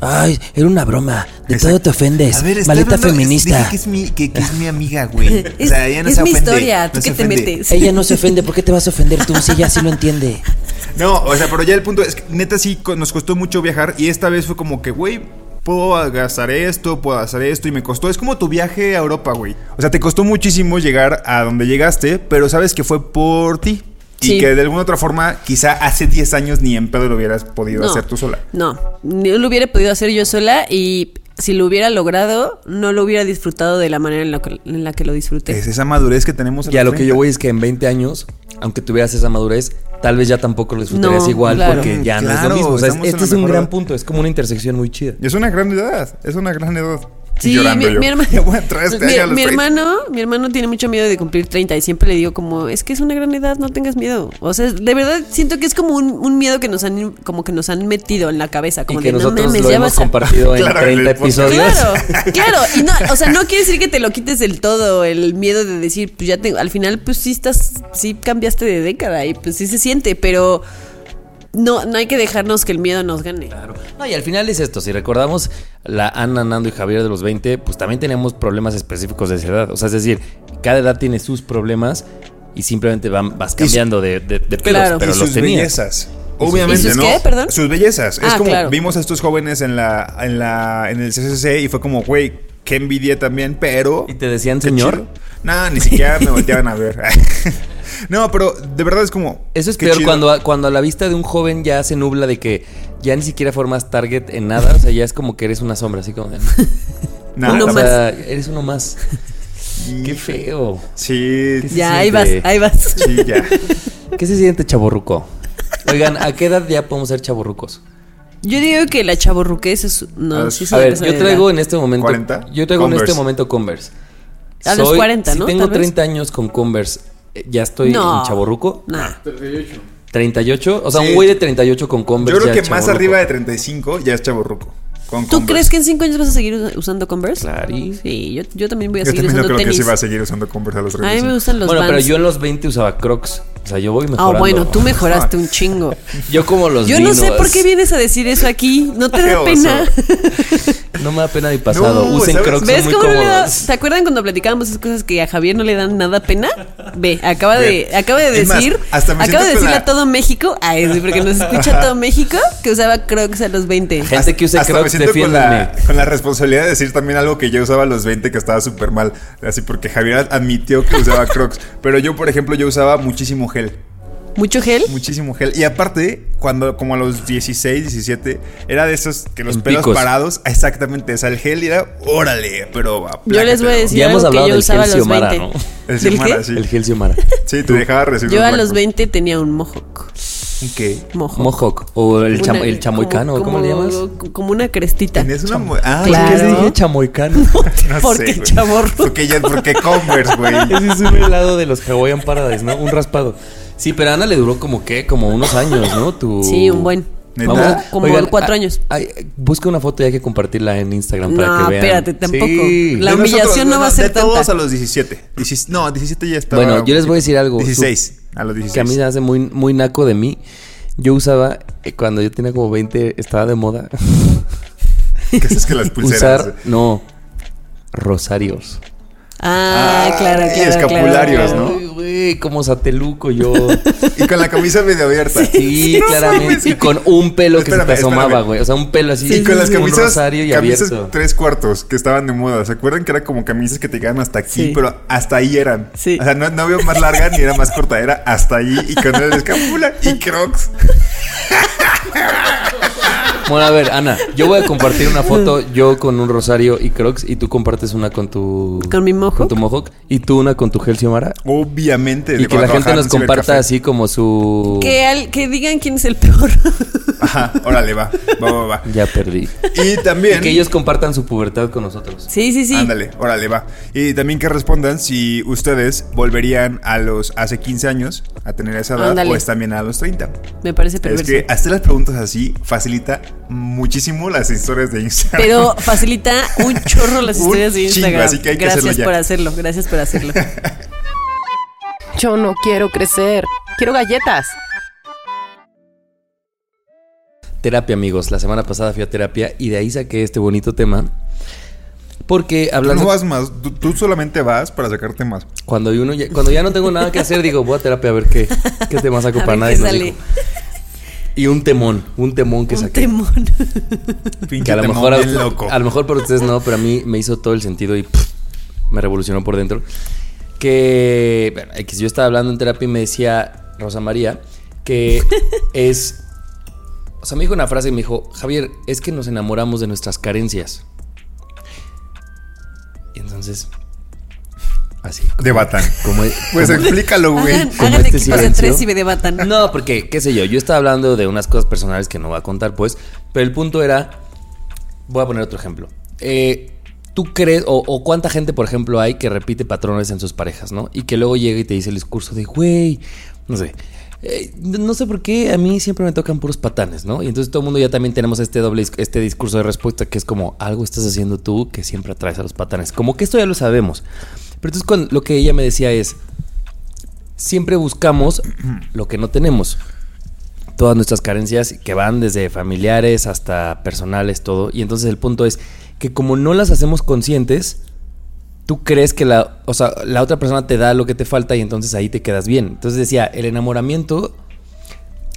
Ay, era una broma. De Exacto. todo te ofendes. A ver, hablando- feminista. dije que es mi, que, que es mi amiga, güey. O Es, sea, ella no es se mi ofende, historia, no ¿tú se qué te ofende. metes? Ella no se ofende. ¿Por qué te vas a ofender tú si ella sí lo entiende? No, o sea, pero ya el punto es que neta sí nos costó mucho viajar y esta vez fue como que, güey, puedo gastar esto, puedo hacer esto y me costó. Es como tu viaje a Europa, güey. O sea, te costó muchísimo llegar a donde llegaste, pero sabes que fue por ti. Y que de alguna otra forma, quizá hace 10 años ni en pedo lo hubieras podido hacer tú sola. No, no lo hubiera podido hacer yo sola y si lo hubiera logrado, no lo hubiera disfrutado de la manera en la que, en la que lo disfruté. Es esa madurez que tenemos. Y a lo que yo 30. voy es que en 20 años, aunque tuvieras esa madurez, tal vez ya tampoco lo disfrutarías No, igual claro. porque ya no es lo mismo. O sea, este es un gran edad. punto. Es como una intersección muy chida. Y es una gran edad, es una gran edad. Sí, llorando mi, yo. mi hermano, Ya voy a entrar este mi, año a los mi 30. hermano, mi hermano tiene mucho miedo de cumplir 30 y siempre le digo como, es que es una gran edad, no tengas miedo. O sea, de verdad siento que es como un, un miedo que nos han como que nos han metido en la cabeza, como y que de no nosotros mames, lo ya hemos vas a-". compartido en Claro, en 30 el podcast. episodios. Claro, claro, y no, o sea, no quiere decir que te lo quites del todo, el miedo de decir, pues ya tengo, al final pues sí estás, sí cambiaste de década y pues sí se siente, pero no, no hay que dejarnos que el miedo nos gane. Claro. No, y al final es esto, si recordamos la Ana, Nando y Javier de los 20, pues también tenemos problemas específicos de esa edad. O sea, es decir, cada edad tiene sus problemas y simplemente van, vas cambiando de, de, de pelos, Claro. pero y los sus tenías. bellezas. Obviamente, ¿Y sus ¿no? qué? Perdón. Sus bellezas. es Ah, como claro. vimos a estos jóvenes en la, en la, en el CCC y fue como, güey, qué envidia también, pero. ¿Y te decían señor? No, ni siquiera me volteaban a ver. no, pero de verdad es como. Eso es peor chido. cuando, a- cuando a la vista de un joven ya se nubla de que ya ni siquiera formas target en nada. O sea, ya es como que eres una sombra, así como de. Nada, Uno o sea, eres uno más. Qué feo. Sí, ¿Qué se Ya, ahí vas, ahí vas. sí, ya. ¿Qué se siente chaborruco? Oigan, ¿a qué edad ya podemos ser chaborrucos? Yo digo que la chaborruquez es. A No, los- sí A ver, cosa yo traigo edad. en este momento. 40, Yo traigo en este momento Converse. A los 40, si ¿no? tengo Tal vez. 30 años con Converse, ¿ya estoy No. en chaborruco? Nah. 38. O sea, Sí. un güey de 38 con Converse. Yo creo ya que es más arriba de 35 ya es chaborruco. Con ¿Tú Converse. crees que en 5 años vas a seguir us- usando Converse? Claro. Sí, yo, yo también voy a Yo seguir también no usando creo tenis. que sí va a seguir usando Converse a los a mí 35. me gustan los Bueno, pero yo en los 20 usaba Crocs. O sea, yo voy Ah, mejorando. bueno, tú mejoraste un chingo. Yo como los Yo no sé por qué vienes a decir eso aquí. ¿No te da pena? No me da pena mi pasado. No, Usen ¿sabes? Crocs, ¿Ves son muy cómo no le da- cómodos. ¿Te acuerdan cuando platicábamos esas cosas que a Javier no le dan nada pena? Ve, acaba de, acaba de más, decir, hasta me acaba de decirle la- a todo México, ay, sí, porque nos escucha todo México, que usaba Crocs a los 20. Gente que Hasta me Crocs, siento con la, con la responsabilidad de decir también algo que yo usaba a los 20 que estaba súper mal. Así porque Javier admitió que usaba Crocs. Pero yo, por ejemplo, yo usaba muchísimo gel. ¿Mucho gel? Muchísimo gel. Y aparte, cuando como a los 16, 17, era de esos que los En pelos picos. parados, exactamente, o sea, el gel era, órale, pero... Yo les voy a decir Ya hemos algo que hablado yo del usaba a gel los Xiomara, 20. ¿no? El ¿Del Xiomara, qué? sí. El gel Xiomara. Sí, te dejaba recibir Yo a los 20 tenía un mohawk. ¿Qué? Mohawk. Mohawk. O el, Una- chamo- el chamoicano. como- ¿Cómo le llamas? como- una crestita. Tenías una... Ah, Claro. ¿Por qué dije chamoicano? no Porque sé, güey. chavorruco. Porque ya, porque Converse, güey. Ese es un helado de los Hawaiian Paradise, ¿no? Un raspado. Sí, pero a Ana le duró como qué, como unos años, ¿no? Tu... Sí, un buen. ¿Neta? Como cuatro ah, años. ay, busca una foto y hay que compartirla en Instagram para No, que vean. espérate, tampoco. Sí. La De humillación nosotros, no va a ser De todos tanta. a los 17. Diecis- no, 17 ya estaba. Bueno, yo les voy a decir algo. 16. A los 16. Que a mí se hace muy, muy naco de mí. Yo usaba, eh, cuando yo tenía como 20, estaba de moda. ¿Qué es que las pulseras? usar, no, rosarios. Ah, claro, y claro. escapularios, claro. ¿no? Ay, güey, como sateluco yo. Y con la camisa medio abierta. Sí, No claramente. Y con un pelo que Espérame, se te asomaba, espérame. güey. O sea, un pelo así. Y con las un camisas, rosario y camisas abierto. tres cuartos que estaban de moda. ¿Se acuerdan que era como camisas que te llegaban hasta aquí? Sí. Pero hasta ahí eran. Sí. O sea, no, no veo más larga ni era más corta. Era hasta ahí y con el escapula y crocs. Bueno, a ver, Ana, yo voy a compartir una foto yo con un rosario y crocs y tú compartes una con tu... ¿Con mi mohawk? Con tu mohawk y tú una con tu gel Xiomara. Obviamente. Y que la gente nos comparta así como su... Que, al- que digan quién es el peor. Ajá, órale, va. Va, va, va. Ya perdí. Y también. Y que ellos compartan su pubertad con nosotros. sí, sí, sí. Ándale, órale, va. Y también que respondan si ustedes volverían a los hace 15 años a tener esa edad Ándale. o es también a los 30. Me parece Es perverso. que hacer las preguntas así facilita muchísimo las historias de Instagram. Pero facilita un chorro las Un historias de chingo, Instagram. así que hay que gracias hacerlo ya. por hacerlo, gracias por hacerlo. Yo no quiero crecer. Quiero galletas. Terapia, amigos. La semana pasada fui a terapia y de ahí saqué este bonito tema. Porque Tú hablando... no vas más, tú, tú solamente vas para sacarte más. Cuando, uno ya, cuando ya no tengo nada que hacer, digo, voy a terapia a ver qué, qué tema saco A para nadie. qué nos sale. dijo. Y un temón, un temón que un saqué. temón. Pinche Que a lo temón mejor a, bien loco. a lo mejor para ustedes no, pero a mí me hizo todo el sentido y pff, me revolucionó por dentro. Que bueno, X, yo estaba hablando en terapia y me decía Rosa María que es. O sea, me dijo una frase y me dijo, Javier, es que nos enamoramos de nuestras carencias. Y entonces. Así. como- Debatan. Como, Pues como- explícalo, güey. Hagan, como hagan este equipos tres y me debatan. No, porque, qué sé yo, yo estaba hablando de unas cosas personales que no voy a contar, pues. Pero el punto era. Voy a poner otro ejemplo. Eh, ¿Tú crees, o, o cuánta gente, por ejemplo, hay que repite patrones en sus parejas, ¿no? Y que luego llega y te dice el discurso de, güey, no sé. eh, no sé por qué a mí siempre me tocan puros patanes, ¿no? Y entonces todo el mundo ya también tenemos este doble, este discurso de respuesta que es como algo estás haciendo tú que siempre atraes a los patanes. Como que esto ya lo sabemos. Pero entonces cuando- lo que ella me decía es, siempre buscamos lo que no tenemos. Todas nuestras carencias que van desde familiares hasta personales, todo. Y entonces el punto es que como no las hacemos conscientes, tú crees que la, o sea, la otra persona te da lo que te falta y entonces ahí te quedas bien. Entonces decía, el enamoramiento,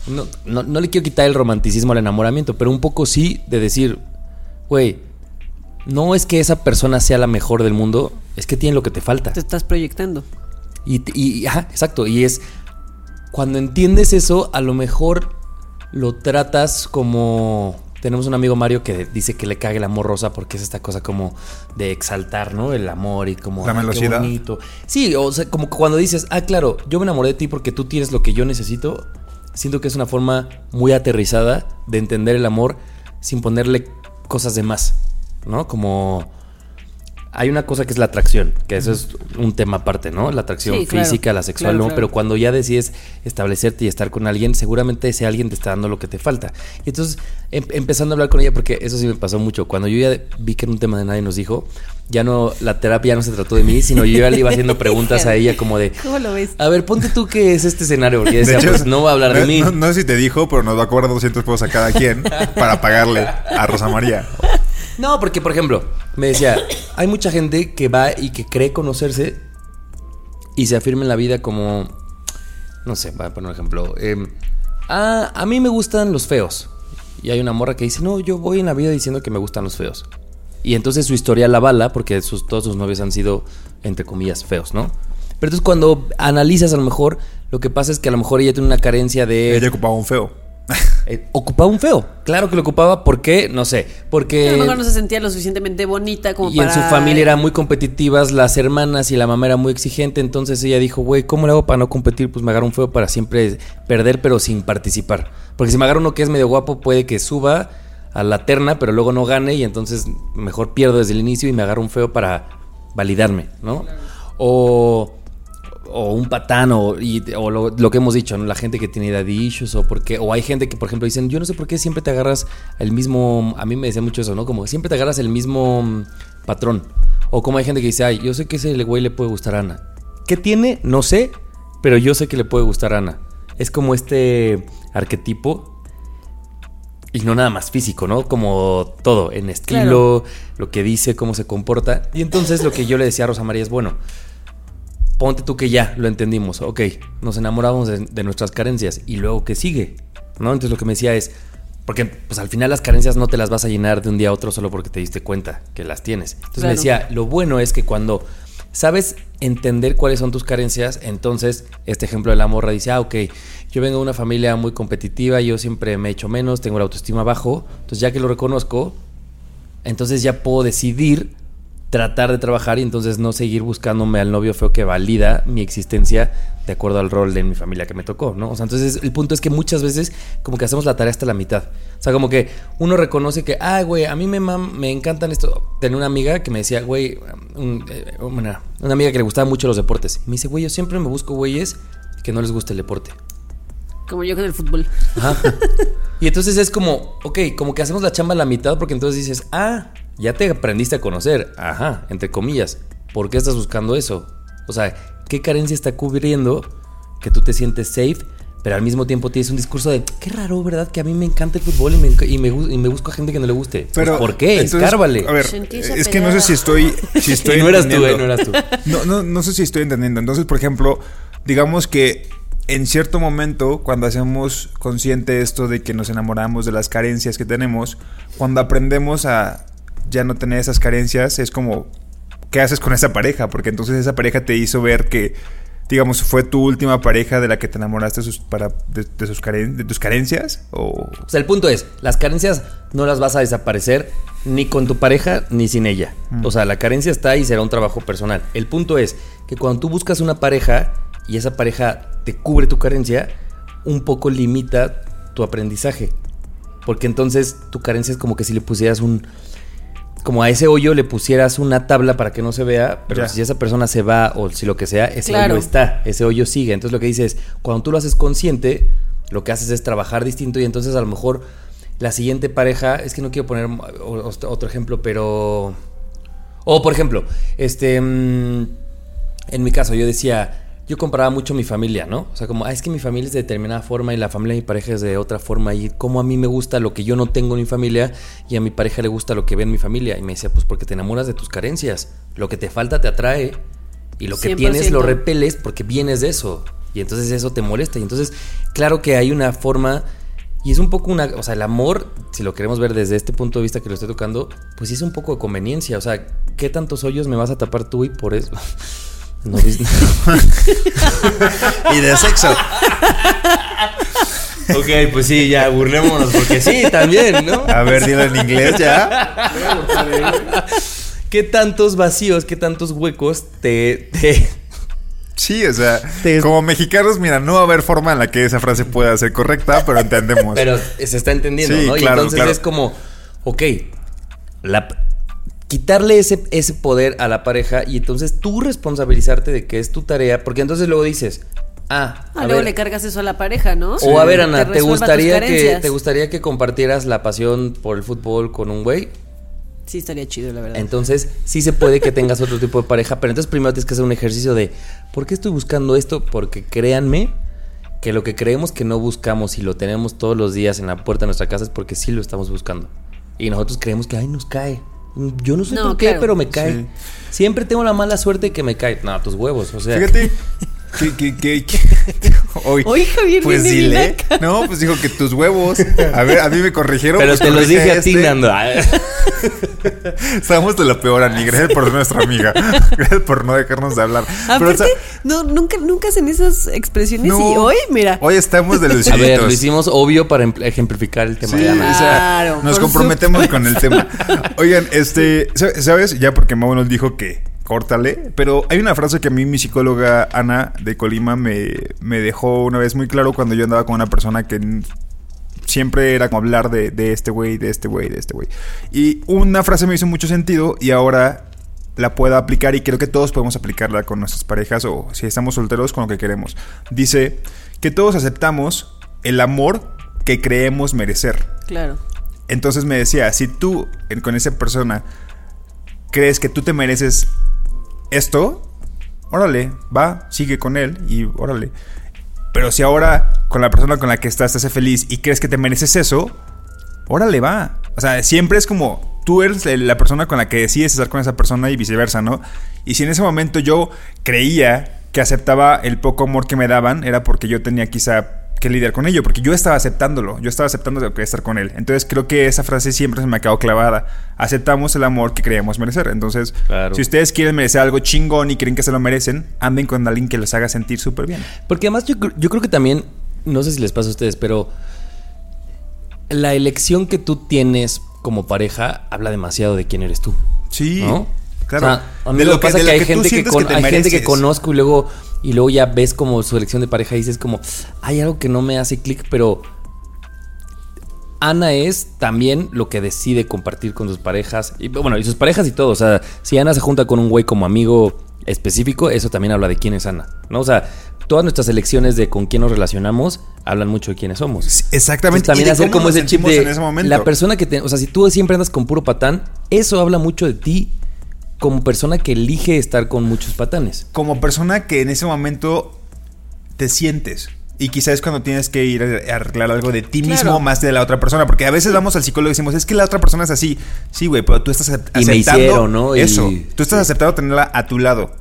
no, no, no le quiero quitar el romanticismo al enamoramiento, pero un poco sí de decir, güey, no es que esa persona sea la mejor del mundo, es que tiene lo que te falta. Te estás proyectando. Y, y- ajá, exacto. Y es cuando entiendes eso, a lo mejor lo tratas como. Tenemos un amigo Mario que dice que le cague el amor rosa porque es esta cosa como de exaltar, ¿no? El amor y como. La "Ay, qué velocidad. bonito". Sí, o sea, como que cuando dices, ah, claro, yo me enamoré de ti porque tú tienes lo que yo necesito. Siento que es una forma muy aterrizada de entender el amor sin ponerle cosas de más, ¿no? Como hay una cosa que es la atracción, que eso es un tema aparte, ¿no? La atracción Sí, claro. física, la sexual, Claro, no, claro. pero cuando ya decides establecerte y estar con alguien, seguramente ese alguien te está dando lo que te falta. Y entonces, em- empezando a hablar con ella, porque eso sí me pasó mucho, cuando yo ya vi que era un tema de nadie nos dijo, ya no, la terapia ya no se trató de mí, sino yo ya le iba haciendo preguntas a ella como de, ¿Cómo lo ves? a ver, ponte tú qué es este escenario, porque decía, hecho, pues no va a hablar de mí. No, no sé si te dijo, pero nos va a cobrar 200 pesos a cada quien para pagarle a Rosa María. No, porque por ejemplo, me decía, hay mucha gente que va y que cree conocerse y se afirma en la vida como, no sé, voy a poner un ejemplo. em, ah, a mí me gustan los feos. Y hay una morra que dice, no, yo voy en la vida diciendo que me gustan los feos. Y entonces su historia la bala porque sus, todos sus novios han sido, entre comillas, feos, ¿no? Pero entonces cuando analizas a lo mejor, lo que pasa es que a lo mejor ella tiene una carencia de... Ella ocupaba un feo. eh, ocupaba un feo. Claro que lo ocupaba, ¿por qué? No sé. Porque... A lo mejor no se sentía lo suficientemente bonita como Y para... en su familia eran muy competitivas las hermanas y la mamá era muy exigente, entonces ella dijo, güey, ¿cómo le hago para no competir? Pues me agarro un feo para siempre perder, pero sin participar. Porque si me agarro uno que es medio guapo, puede que suba a la terna, pero luego no gane y entonces mejor pierdo desde el inicio y me agarro un feo para validarme, ¿no? O, o un patán o, y- o lo, lo que hemos dicho, ¿no? La gente que tiene daddy issues o porque o hay gente que por ejemplo dicen, "Yo no sé por qué siempre te agarras el mismo, a mí me decía mucho eso, ¿no? Como siempre te agarras el mismo patrón." O como hay gente que dice, "Ay, yo sé que ese güey le puede gustar a Ana." ¿Qué tiene? No sé, pero yo sé que le puede gustar a Ana. Es como este arquetipo y no nada más físico, ¿no? Como todo, en estilo, lo que dice, cómo se comporta. Y entonces lo que yo le decía a Rosa María es, bueno, ponte tú que ya lo entendimos, ok, nos enamoramos de, de nuestras carencias y luego ¿qué sigue? ¿No? Entonces lo que me decía es, porque pues al final las carencias no te las vas a llenar de un día a otro solo porque te diste cuenta que las tienes. Entonces me decía, lo bueno es que cuando sabes entender cuáles son tus carencias, entonces este ejemplo de la morra dice, ah, ok, yo vengo de una familia muy competitiva, yo siempre me echo menos, tengo la autoestima bajo, entonces ya que lo reconozco, entonces ya puedo decidir tratar de trabajar y entonces no seguir buscándome al novio feo que valida mi existencia de acuerdo al rol de mi familia que me tocó, ¿no? O sea, entonces el punto es que muchas veces como que hacemos la tarea hasta la mitad. O sea, como que uno reconoce que, ah, güey, a mí me, me encantan esto. Tenía una amiga que me decía, güey, eh, una, una amiga que le gustaba mucho los deportes. Me dice, güey, yo siempre me busco güeyes que no les guste el deporte. Como yo con el fútbol. Ajá. Y entonces es como, ok, como que hacemos la chamba a la mitad porque entonces dices, ah, ya te aprendiste a conocer. Ajá, entre comillas. ¿Por qué estás buscando eso? O sea, ¿qué carencia está cubriendo que tú te sientes safe? Pero al mismo tiempo tienes un discurso de qué raro, ¿verdad? Que a mí me encanta el fútbol y me, y me, busco a gente que no le guste. Pues, pero, ¿Por qué? Escárvale. A ver, es que no sé si estoy. Si estoy no eras tú, eh, no eras tú. No, no, no sé si estoy entendiendo. Entonces, por ejemplo, digamos que en cierto momento, cuando hacemos consciente esto de que nos enamoramos de las carencias que tenemos, cuando aprendemos a ya no tener esas carencias, es como, ¿qué haces con esa pareja? Porque entonces esa pareja te hizo ver que, digamos, fue tu última pareja de la que te enamoraste sus, para, de, sus de tus carencias. O... o sea, el punto es, las carencias no las vas a desaparecer ni con tu pareja ni sin ella. Mm. O sea, la carencia está y será un trabajo personal. El punto es que cuando tú buscas una pareja y esa pareja te cubre tu carencia, un poco limita tu aprendizaje. Porque entonces tu carencia es como que si le pusieras un... Como a ese hoyo le pusieras una tabla para que no se vea, pero si esa persona se va o si lo que sea, ese hoyo está, ese hoyo sigue. Entonces lo que dices, cuando tú lo haces consciente, lo que haces es trabajar distinto y entonces a lo mejor la siguiente pareja, es que no quiero poner otro ejemplo, pero... O por ejemplo, este... Mm, en mi caso yo decía, yo comparaba mucho mi familia, ¿no? O sea, como, ah, es que mi familia es de determinada forma y la familia de mi pareja es de otra forma. Y como a mí me gusta lo que yo no tengo en mi familia y a mi pareja le gusta lo que ve en mi familia. Y me decía, pues porque te enamoras de tus carencias. Lo que te falta te atrae y lo que tienes lo repeles porque vienes de eso. Y entonces eso te molesta. Y entonces, claro que hay una forma. Y es un poco una. O sea, el amor, si lo queremos ver desde este punto de vista que lo estoy tocando, pues es un poco de conveniencia. O sea, ¿qué tantos hoyos me vas a tapar tú y por eso? No y de sexo. Ok, pues sí, ya burlémonos, porque sí, también, ¿no? A ver, dilo en inglés ya. ¿Qué tantos vacíos, qué tantos huecos te, te... Sí, o sea, como mexicanos, mira, no va a haber forma en la que esa frase pueda ser correcta, pero entendemos. Pero se está entendiendo, ¿no? y entonces es como, ok, la, quitarle ese, ese poder a la pareja y entonces tú responsabilizarte de que es tu tarea, porque entonces luego dices, ah, ah luego le cargas eso a la pareja, ¿no? O a ver, Ana, ¿te gustaría, que, ¿te gustaría que compartieras la pasión por el fútbol con un güey? Sí, estaría chido, la verdad. Entonces, sí se puede que tengas otro tipo de pareja, pero entonces primero tienes que hacer un ejercicio de, ¿por qué estoy buscando esto? Porque créanme que lo que creemos que no buscamos y lo tenemos todos los días en la puerta de nuestra casa es porque sí lo estamos buscando. Y nosotros creemos que, ay, nos cae. Yo no sé por qué, pero me cae. Siempre tengo la mala suerte que me cae. No, tus huevos, o sea. Fíjate. ¿Qué, qué, qué, Hoy, Oye, Javier, pues dile. No, pues dijo que tus huevos. A ver, a mí me corrigieron. Pero pues te los dije a ti, este. Nando. Estamos de la peor, Ani. Gracias por nuestra amiga. Gracias por no dejarnos de hablar. Pero, no, nunca, nunca hacen esas expresiones. y hoy, mira. Hoy estamos de A ver, lo hicimos obvio para ejemplificar el tema de Ana. Claro, nos comprometemos con el tema. Oigan, este, ¿sabes? Ya porque Mau nos dijo que córtale. Pero hay una frase que a mí mi psicóloga Ana de Colima me, me dejó una vez muy claro cuando yo andaba con una persona que siempre era como hablar de, de este güey, de este güey, de este güey. Y una frase me hizo mucho sentido y ahora la puedo aplicar y creo que todos podemos aplicarla con nuestras parejas o si estamos solteros con lo que queremos. Dice que todos aceptamos el amor que creemos merecer. Claro. Entonces me decía, si tú con esa persona crees que tú te mereces esto, órale, va, sigue con él y órale. Pero si ahora con la persona con la que estás te hace feliz y crees que te mereces eso, órale, va. O sea, siempre es como tú eres la persona con la que decides estar con esa persona y viceversa, ¿no? Y si en ese momento yo creía que aceptaba el poco amor que me daban, era porque yo tenía quizá que lidiar con ello, porque yo estaba aceptándolo, yo estaba aceptando que estar con él. Entonces creo que esa frase siempre se me ha quedado clavada. Aceptamos el amor que creemos merecer. Entonces, Claro. si ustedes quieren merecer algo chingón y creen que se lo merecen, anden con alguien que les haga sentir súper bien. Porque además yo, cr- yo creo que también, no sé si les pasa a ustedes, pero la elección que tú tienes como pareja habla demasiado de quién eres tú. Sí, ¿no? claro. O sea, a mí De lo que- pasa de que, hay, que gente que, con- hay gente que conozco y luego, y luego ya ves como su elección de pareja y dices como, hay algo que no me hace clic, pero Ana es también lo que decide compartir con sus parejas. Y bueno, y sus parejas y todo. O sea, si Ana se junta con un güey como amigo específico, eso también habla de quién es Ana. ¿No? O sea, todas nuestras elecciones de con quién nos relacionamos hablan mucho de quiénes somos. Exactamente. Entonces, también y hacer como ese chip de en ese momento. la persona que te, o sea, si tú siempre andas con puro patán, eso habla mucho de ti como persona que elige estar con muchos patanes. como persona que en ese momento te sientes. Y quizás es cuando tienes que ir a arreglar algo de ti mismo más de la otra persona. Porque a veces vamos al psicólogo y decimos, es que la otra persona es así. Sí, güey, pero tú estás acep- Y me aceptando hicieron, ¿no? Y- eso. Tú estás aceptando tenerla a tu lado.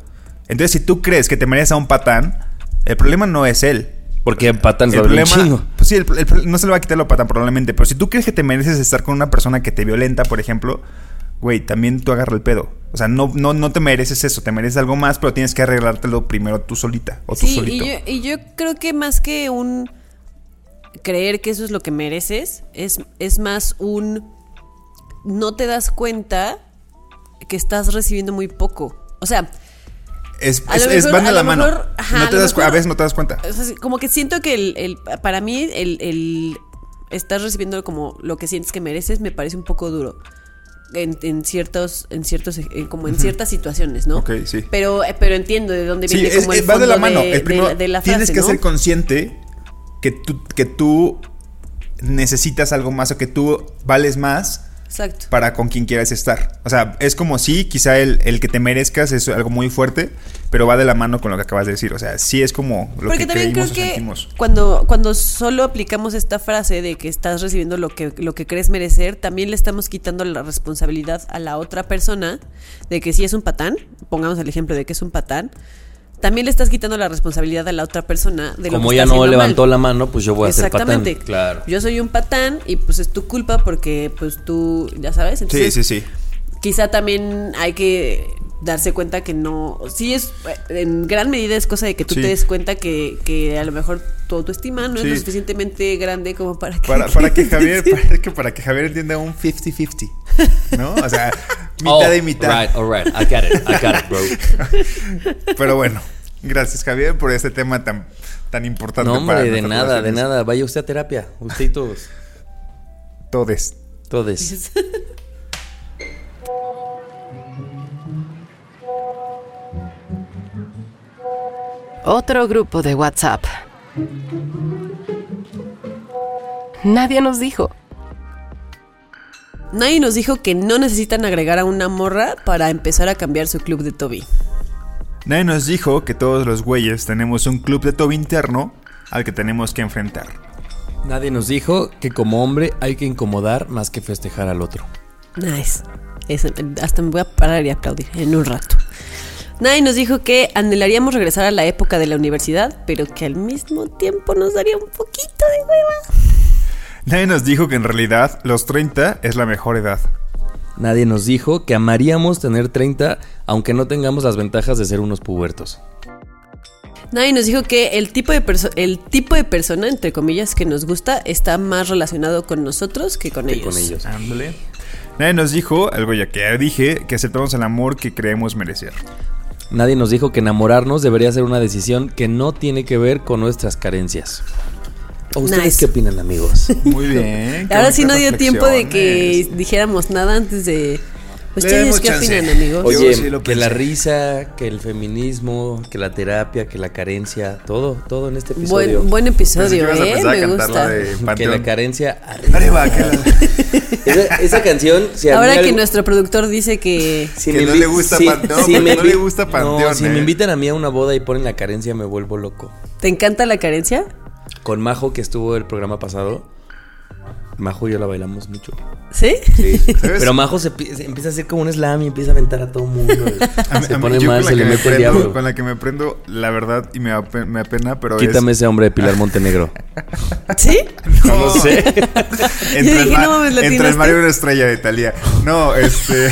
Entonces, si tú crees que te mereces a un patán, el problema no es él. Porque patán El haber un problema, chingo. pues sí, el- el- no se le va a quitar lo patán probablemente. Pero si tú crees que te mereces estar con una persona que te violenta, por ejemplo, güey, también tú agarra el pedo. O sea, no, no, no te mereces eso, te mereces algo más, pero tienes que arreglártelo primero tú solita o tú Sí, y solito. yo, y yo creo que más que un creer que eso es lo que mereces, es, es más un no te das cuenta que estás recibiendo muy poco. O sea, Es, A es, lo es- mejor- van de a la mano. mejor, ajá, no a te lo das, cu- a mejor- veces no te das cuenta. como que siento que el, el- para mí el, el estás recibiendo como lo que sientes que mereces me parece un poco duro. En, en ciertos, en ciertos, en- como en ciertas situaciones, ¿no? Ok, sí. Pero, eh, pero entiendo de dónde Sí, viene es- como el es- va de la mano. de, El primero, de la- de la tienes que ¿no? ser consciente que tú, que tú necesitas algo más o que tú vales más Exacto. para con quien quieras estar. O sea, es como si quizá el, el que te merezcas es algo muy fuerte, pero va de la mano con lo que acabas de decir. O sea, sí es como lo Porque que también creo o que sentimos. cuando, cuando solo aplicamos esta frase de que estás recibiendo lo que, lo que crees merecer, también le estamos quitando la responsabilidad a la otra persona de que si es un patán, pongamos el ejemplo de que es un patán, también le estás quitando la responsabilidad a la otra persona de lo Como que ya está no levantó mal. la mano, pues yo voy a ser patán. Exactamente. Claro. Yo soy un patán y pues es tu culpa porque pues tú, ya sabes. Sí, Entonces, sí, sí. quizá también hay que darse cuenta que no, sí es, en gran medida es cosa de que tú Sí. te des cuenta que, que a lo mejor tu autoestima no Sí. es lo suficientemente grande como para que... Para, para que Javier, para que, para que Javier entienda un 50-50. ¿No? O sea, mitad Oh, y mitad. Right, all right. I got it. I got it, bro. Pero bueno, gracias Javier por este tema tan, tan importante. No, para hombre, de nada, de nada. Vaya usted a terapia. Usted y todos. Todes. Todos. Otro grupo de WhatsApp. Nadie nos dijo. Nadie nos dijo que no necesitan agregar a una morra para empezar a cambiar su club de Toby. Nadie nos dijo que todos los güeyes tenemos un club de Toby interno al que tenemos que enfrentar. Nadie nos dijo que como hombre hay que incomodar más que festejar al otro. Nice. Eso, hasta me voy a parar y aplaudir en un rato. Nadie nos dijo que anhelaríamos regresar a la época de la universidad, pero que al mismo tiempo nos daría un poquito de hueva. Nadie nos dijo que en realidad los 30 es la mejor edad. Nadie nos dijo que amaríamos tener 30 aunque no tengamos las ventajas de ser unos pubertos. Nadie nos dijo que el tipo de el tipo de persona, entre comillas, que nos gusta está más relacionado con nosotros que con Que ellos. con ellos. Ándale. Nadie nos dijo, algo ya que ya dije, que aceptamos el amor que creemos merecer. Nadie nos dijo que enamorarnos debería ser una decisión que no tiene que ver con nuestras carencias. ¿O ¿Ustedes Nice. qué opinan, amigos? Muy bien. Ahora sí no dio tiempo de que dijéramos nada antes de... Le ¿Ustedes qué chance. opinan, amigos? Oye, Oye, sí lo que la risa, que el feminismo, que la terapia, que la carencia, todo, todo en este episodio. Buen, buen episodio, ¿eh? Me gusta. que la carencia Arriba, que la- Esa, esa canción, si Ahora que algo- nuestro productor dice que... si Que me no invi- le gusta si- Panteón, si me no le gusta No, Panteón, si ¿eh? me invitan a mí a una boda y ponen la carencia, me vuelvo loco. ¿Te encanta la carencia? Con Majo, que estuvo el programa pasado, Majo y yo la bailamos mucho. ¿Sí? ¿Sabes? Pero Majo se, pi- se empieza a hacer como un slam y empieza a aventar a todo mundo. A mí- se a mí- pone yo mal, con la se le que me el prendo- diablo. Con la que me prendo, la verdad, y me da, pe- me da pena, pero Quítame es... ese hombre de Pilar Montenegro. ¿Sí? No, No sé. Entre, dije, no mames, ¿le entre el? Mario y una estrella de Italia. No, este...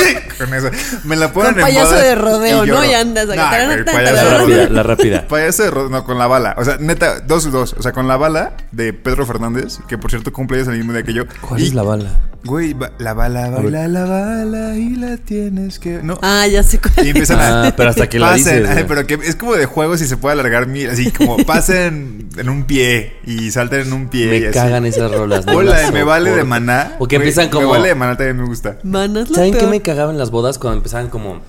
Con eso. Me la ponen Con en payaso bodas de rodeo, y ¿no? Y andas acá. Nah, güey, payaso La rápida, rodeo. la rápida. Payaso de rodeo, no, con la bala. O sea, neta, dos y dos. O sea, con la bala de Pedro Fernández, que por cierto cumple años el mismo día que yo. ¿Cuál Y, es la bala? Güey, ba- la bala, baila la bala y la tienes que. No. Ah, ya sé cuál. Y empiezan a. Ah, pero hasta que la pasen, dices, ay, güey. pero que es como de juegos y se puede alargar mil. Así como pasen en un pie y salten en un pie. y Me así. cagan esas rolas. no Hola, me vale de maná. O que empiezan como. Me vale de maná también me gusta. Manas lo ¿Saben qué me cagaba las bodas cuando empezaban como...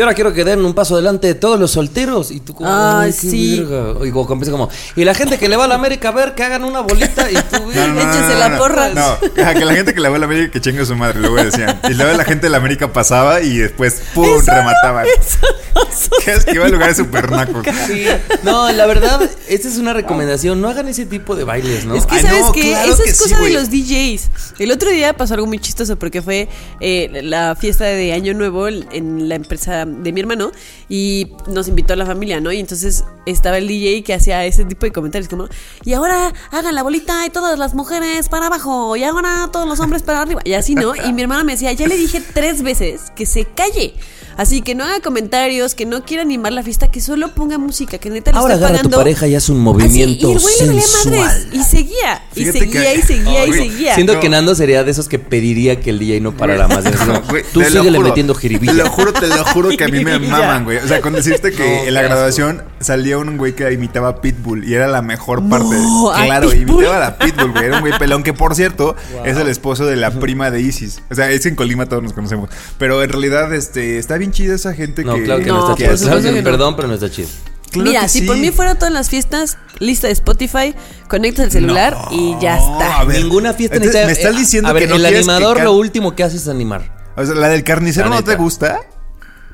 Ahora quiero que den un paso adelante de todos los solteros. Y tú como... Ay, qué sí. verga. Y como empieza como... Y la gente que le va a la América a ver que hagan una bolita. Y tú... No, no, Échense no, la no, porra. No, que la gente que le va a la América que chingue a su madre, luego decían. Y luego la gente de la América pasaba y después ¡pum! remataban. Que es que iba a lugares super nacos. Sí. No, la verdad, esta es una recomendación. No hagan ese tipo de bailes, ¿no? Es que, Ay, ¿sabes no, qué? claro Esa que es sí, cosa de los DJs. El otro día pasó algo muy chistoso porque fue eh, la fiesta de Año Nuevo en la empresa de mi hermano y nos invitó a la familia, ¿no? Y entonces estaba el DJ que hacía ese tipo de comentarios como, y ahora hagan la bolita y todas las mujeres para abajo y ahora todos los hombres para arriba. Y así, ¿no? Y mi hermana me decía, ya le dije tres veces que se calle. Así que no haga comentarios, que no quiera animar la fiesta, que solo ponga música, que neta le Ahora está agarra a tu pagando. pareja y haz un Así, movimiento y el güey le valía sensual. madres. Y seguía, y Fíjate seguía, que- y seguía, y Ay, seguía. Siento No. que Nando sería de esos que pediría que el DJ no parara más. Es como, Güey, Tú te lo síguele juro, metiendo jiribilla. Te lo juro, te lo juro que a mí me Jiribilla. maman, güey. O sea, con decirte que No, en la qué asco. graduación salía un güey que imitaba a Pitbull y era la mejor No, parte. ¿a Claro, Pitbull? imitaba a la Pitbull, güey. Era un güey pelón que, por cierto, es el esposo de la prima de Isis. O sea, es en Colima todos nos conocemos. Pero en realidad, este, está bien chida esa gente No, que. claro que no, No, está hace- supuesto que no. Perdón, pero no está chido. Claro Mira, si sí. por mí fuera todas las fiestas, lista de Spotify, conectas el celular y ya está. a ver, Ninguna fiesta entonces, necesita- Me estás eh, diciendo a ver, que no el que animador lo último que hace es animar. O sea, la del carnicero La no te gusta.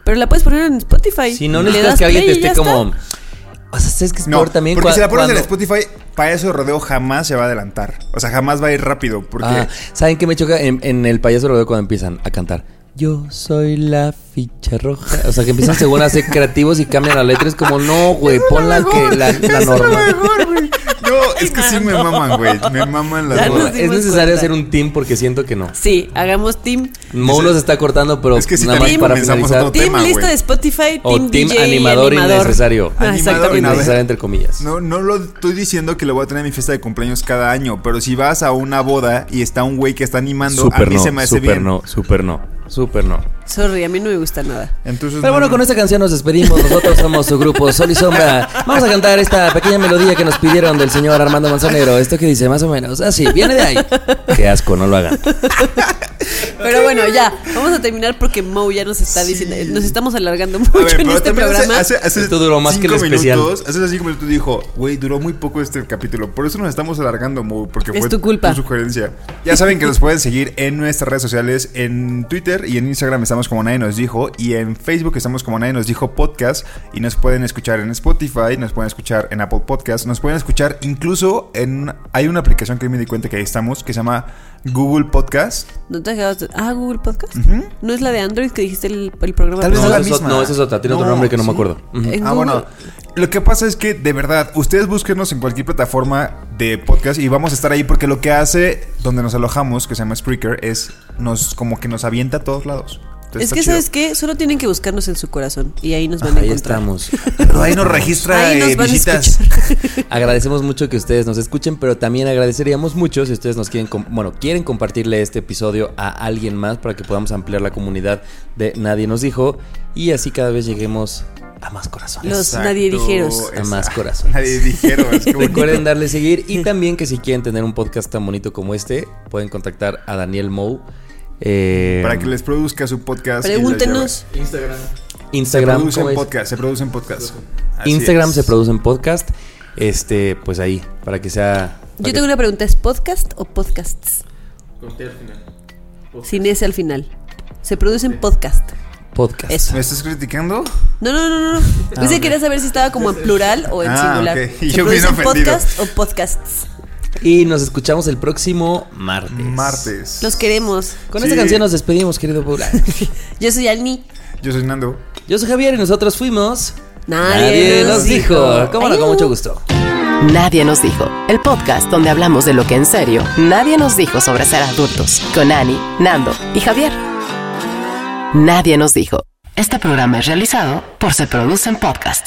Pero la puedes poner en Spotify. Si no Le necesitas das que alguien te esté está. como. O sea, es que es No, peor también porque si la pones en cuando- Spotify, para eso rodeo jamás se va a adelantar. O sea, jamás va a ir rápido. Porque Ah, ¿Saben qué me choca? En, en el payaso rodeo cuando empiezan a cantar. Yo soy la ficha roja. O sea, que empiezan según a ser creativos y cambian la letra. Es como, no, güey, pon la que la, la normal. No, es que sí me maman, güey. Me maman las nos Es necesario cuenta. hacer un team porque siento que no. Sí, hagamos team. Mo nos está cortando, pero Es que sí, nada más para finalizar. otro Team tema, lista de Spotify, O team, team DJ y animador animador. innecesario. Ah, Animador exactamente. innecesario. Entre comillas. No, no lo estoy diciendo que lo voy a tener en mi fiesta de cumpleaños cada año, pero si vas a una boda y está un güey que está animando, a Súper mí no, se me hace súper bien. no, súper no, súper no. Sorry, a mí no me gusta nada. Entonces, Pero no, bueno, no. con esta canción nos despedimos. Nosotros somos su grupo Sol y Sombra. Vamos a cantar esta pequeña melodía que nos pidieron del señor Armando Manzanero. Esto que dice más o menos así, viene de ahí. Qué asco, no lo hagan. Pero bueno, ya, vamos a terminar porque Mo ya nos está diciendo, nos estamos alargando mucho ver, en este hace- programa. hace- hace Esto duró más que el cinco especial. Minutos, hace cinco minutos dijo, güey, duró muy poco este capítulo. Por eso nos estamos alargando, Mo, porque Es fue tu culpa. sugerencia. Ya saben que nos pueden seguir en nuestras redes sociales, en Twitter y en Instagram estamos como Nadie Nos Dijo. Y en Facebook estamos como Nadie Nos Dijo Podcast. Y nos pueden escuchar en Spotify, nos pueden escuchar en Apple Podcast, nos pueden escuchar incluso en... Hay una aplicación que me di cuenta que ahí estamos, que se llama Google Podcast. ¿No te de- Ah, Google Podcast. ¿No es la de Android que dijiste el, el programa Tal vez No, es la misma. no, esa es otra. Tiene otro No, nombre que no me acuerdo. Ah, Google- bueno. Lo que pasa es que, de verdad, ustedes búsquenos en cualquier plataforma de podcast y vamos a estar ahí porque lo que hace donde nos alojamos, que se llama Spreaker, es nos como que nos avienta a todos lados. Entonces, Es que, chido. ¿sabes qué? Solo tienen que buscarnos en su corazón y ahí nos van a Ahí encontrar. estamos. Pero ahí nos registra Ahí nos eh, van a visitas. Agradecemos mucho que ustedes nos escuchen, pero también agradeceríamos mucho si ustedes nos quieren, bueno, quieren compartirle este episodio a alguien más para que podamos ampliar la comunidad de Nadie nos dijo y así cada vez lleguemos a más corazones. Los nadie dijeros. A más corazones. Nadie dijeron. Recuerden darle seguir y también que si quieren tener un podcast tan bonito como este, pueden contactar a Daniel Mou. Eh, Para que les produzca su podcast. Pregúntenos. Se Instagram, producen ¿cómo es? podcast, se producen podcast. Así Instagram es. se produce en podcast. Este, pues ahí, para que sea. para Yo que- tengo una pregunta, ¿es podcast o podcasts? Sin ese al final. Se producen podcast. podcast. Eso. ¿Me estás criticando? No, no, no, no. no. Yo sí quería saber si estaba como en plural o en Ah, singular. ¿Se yo producen podcast o podcasts? Y nos escuchamos el próximo martes. Martes. Los queremos. Con Sí. esta canción nos despedimos, querido Paula. Yo soy Alni. Yo soy Nando. Yo soy Javier y nosotros fuimos. Nadie nos dijo. dijo. ¿Cómo no? Con mucho gusto. Nadie nos dijo. El podcast donde hablamos de lo que en serio nadie nos dijo sobre ser adultos. Con Ani, Nando y Javier. Nadie nos dijo. Este programa es realizado por Se Producen Podcast.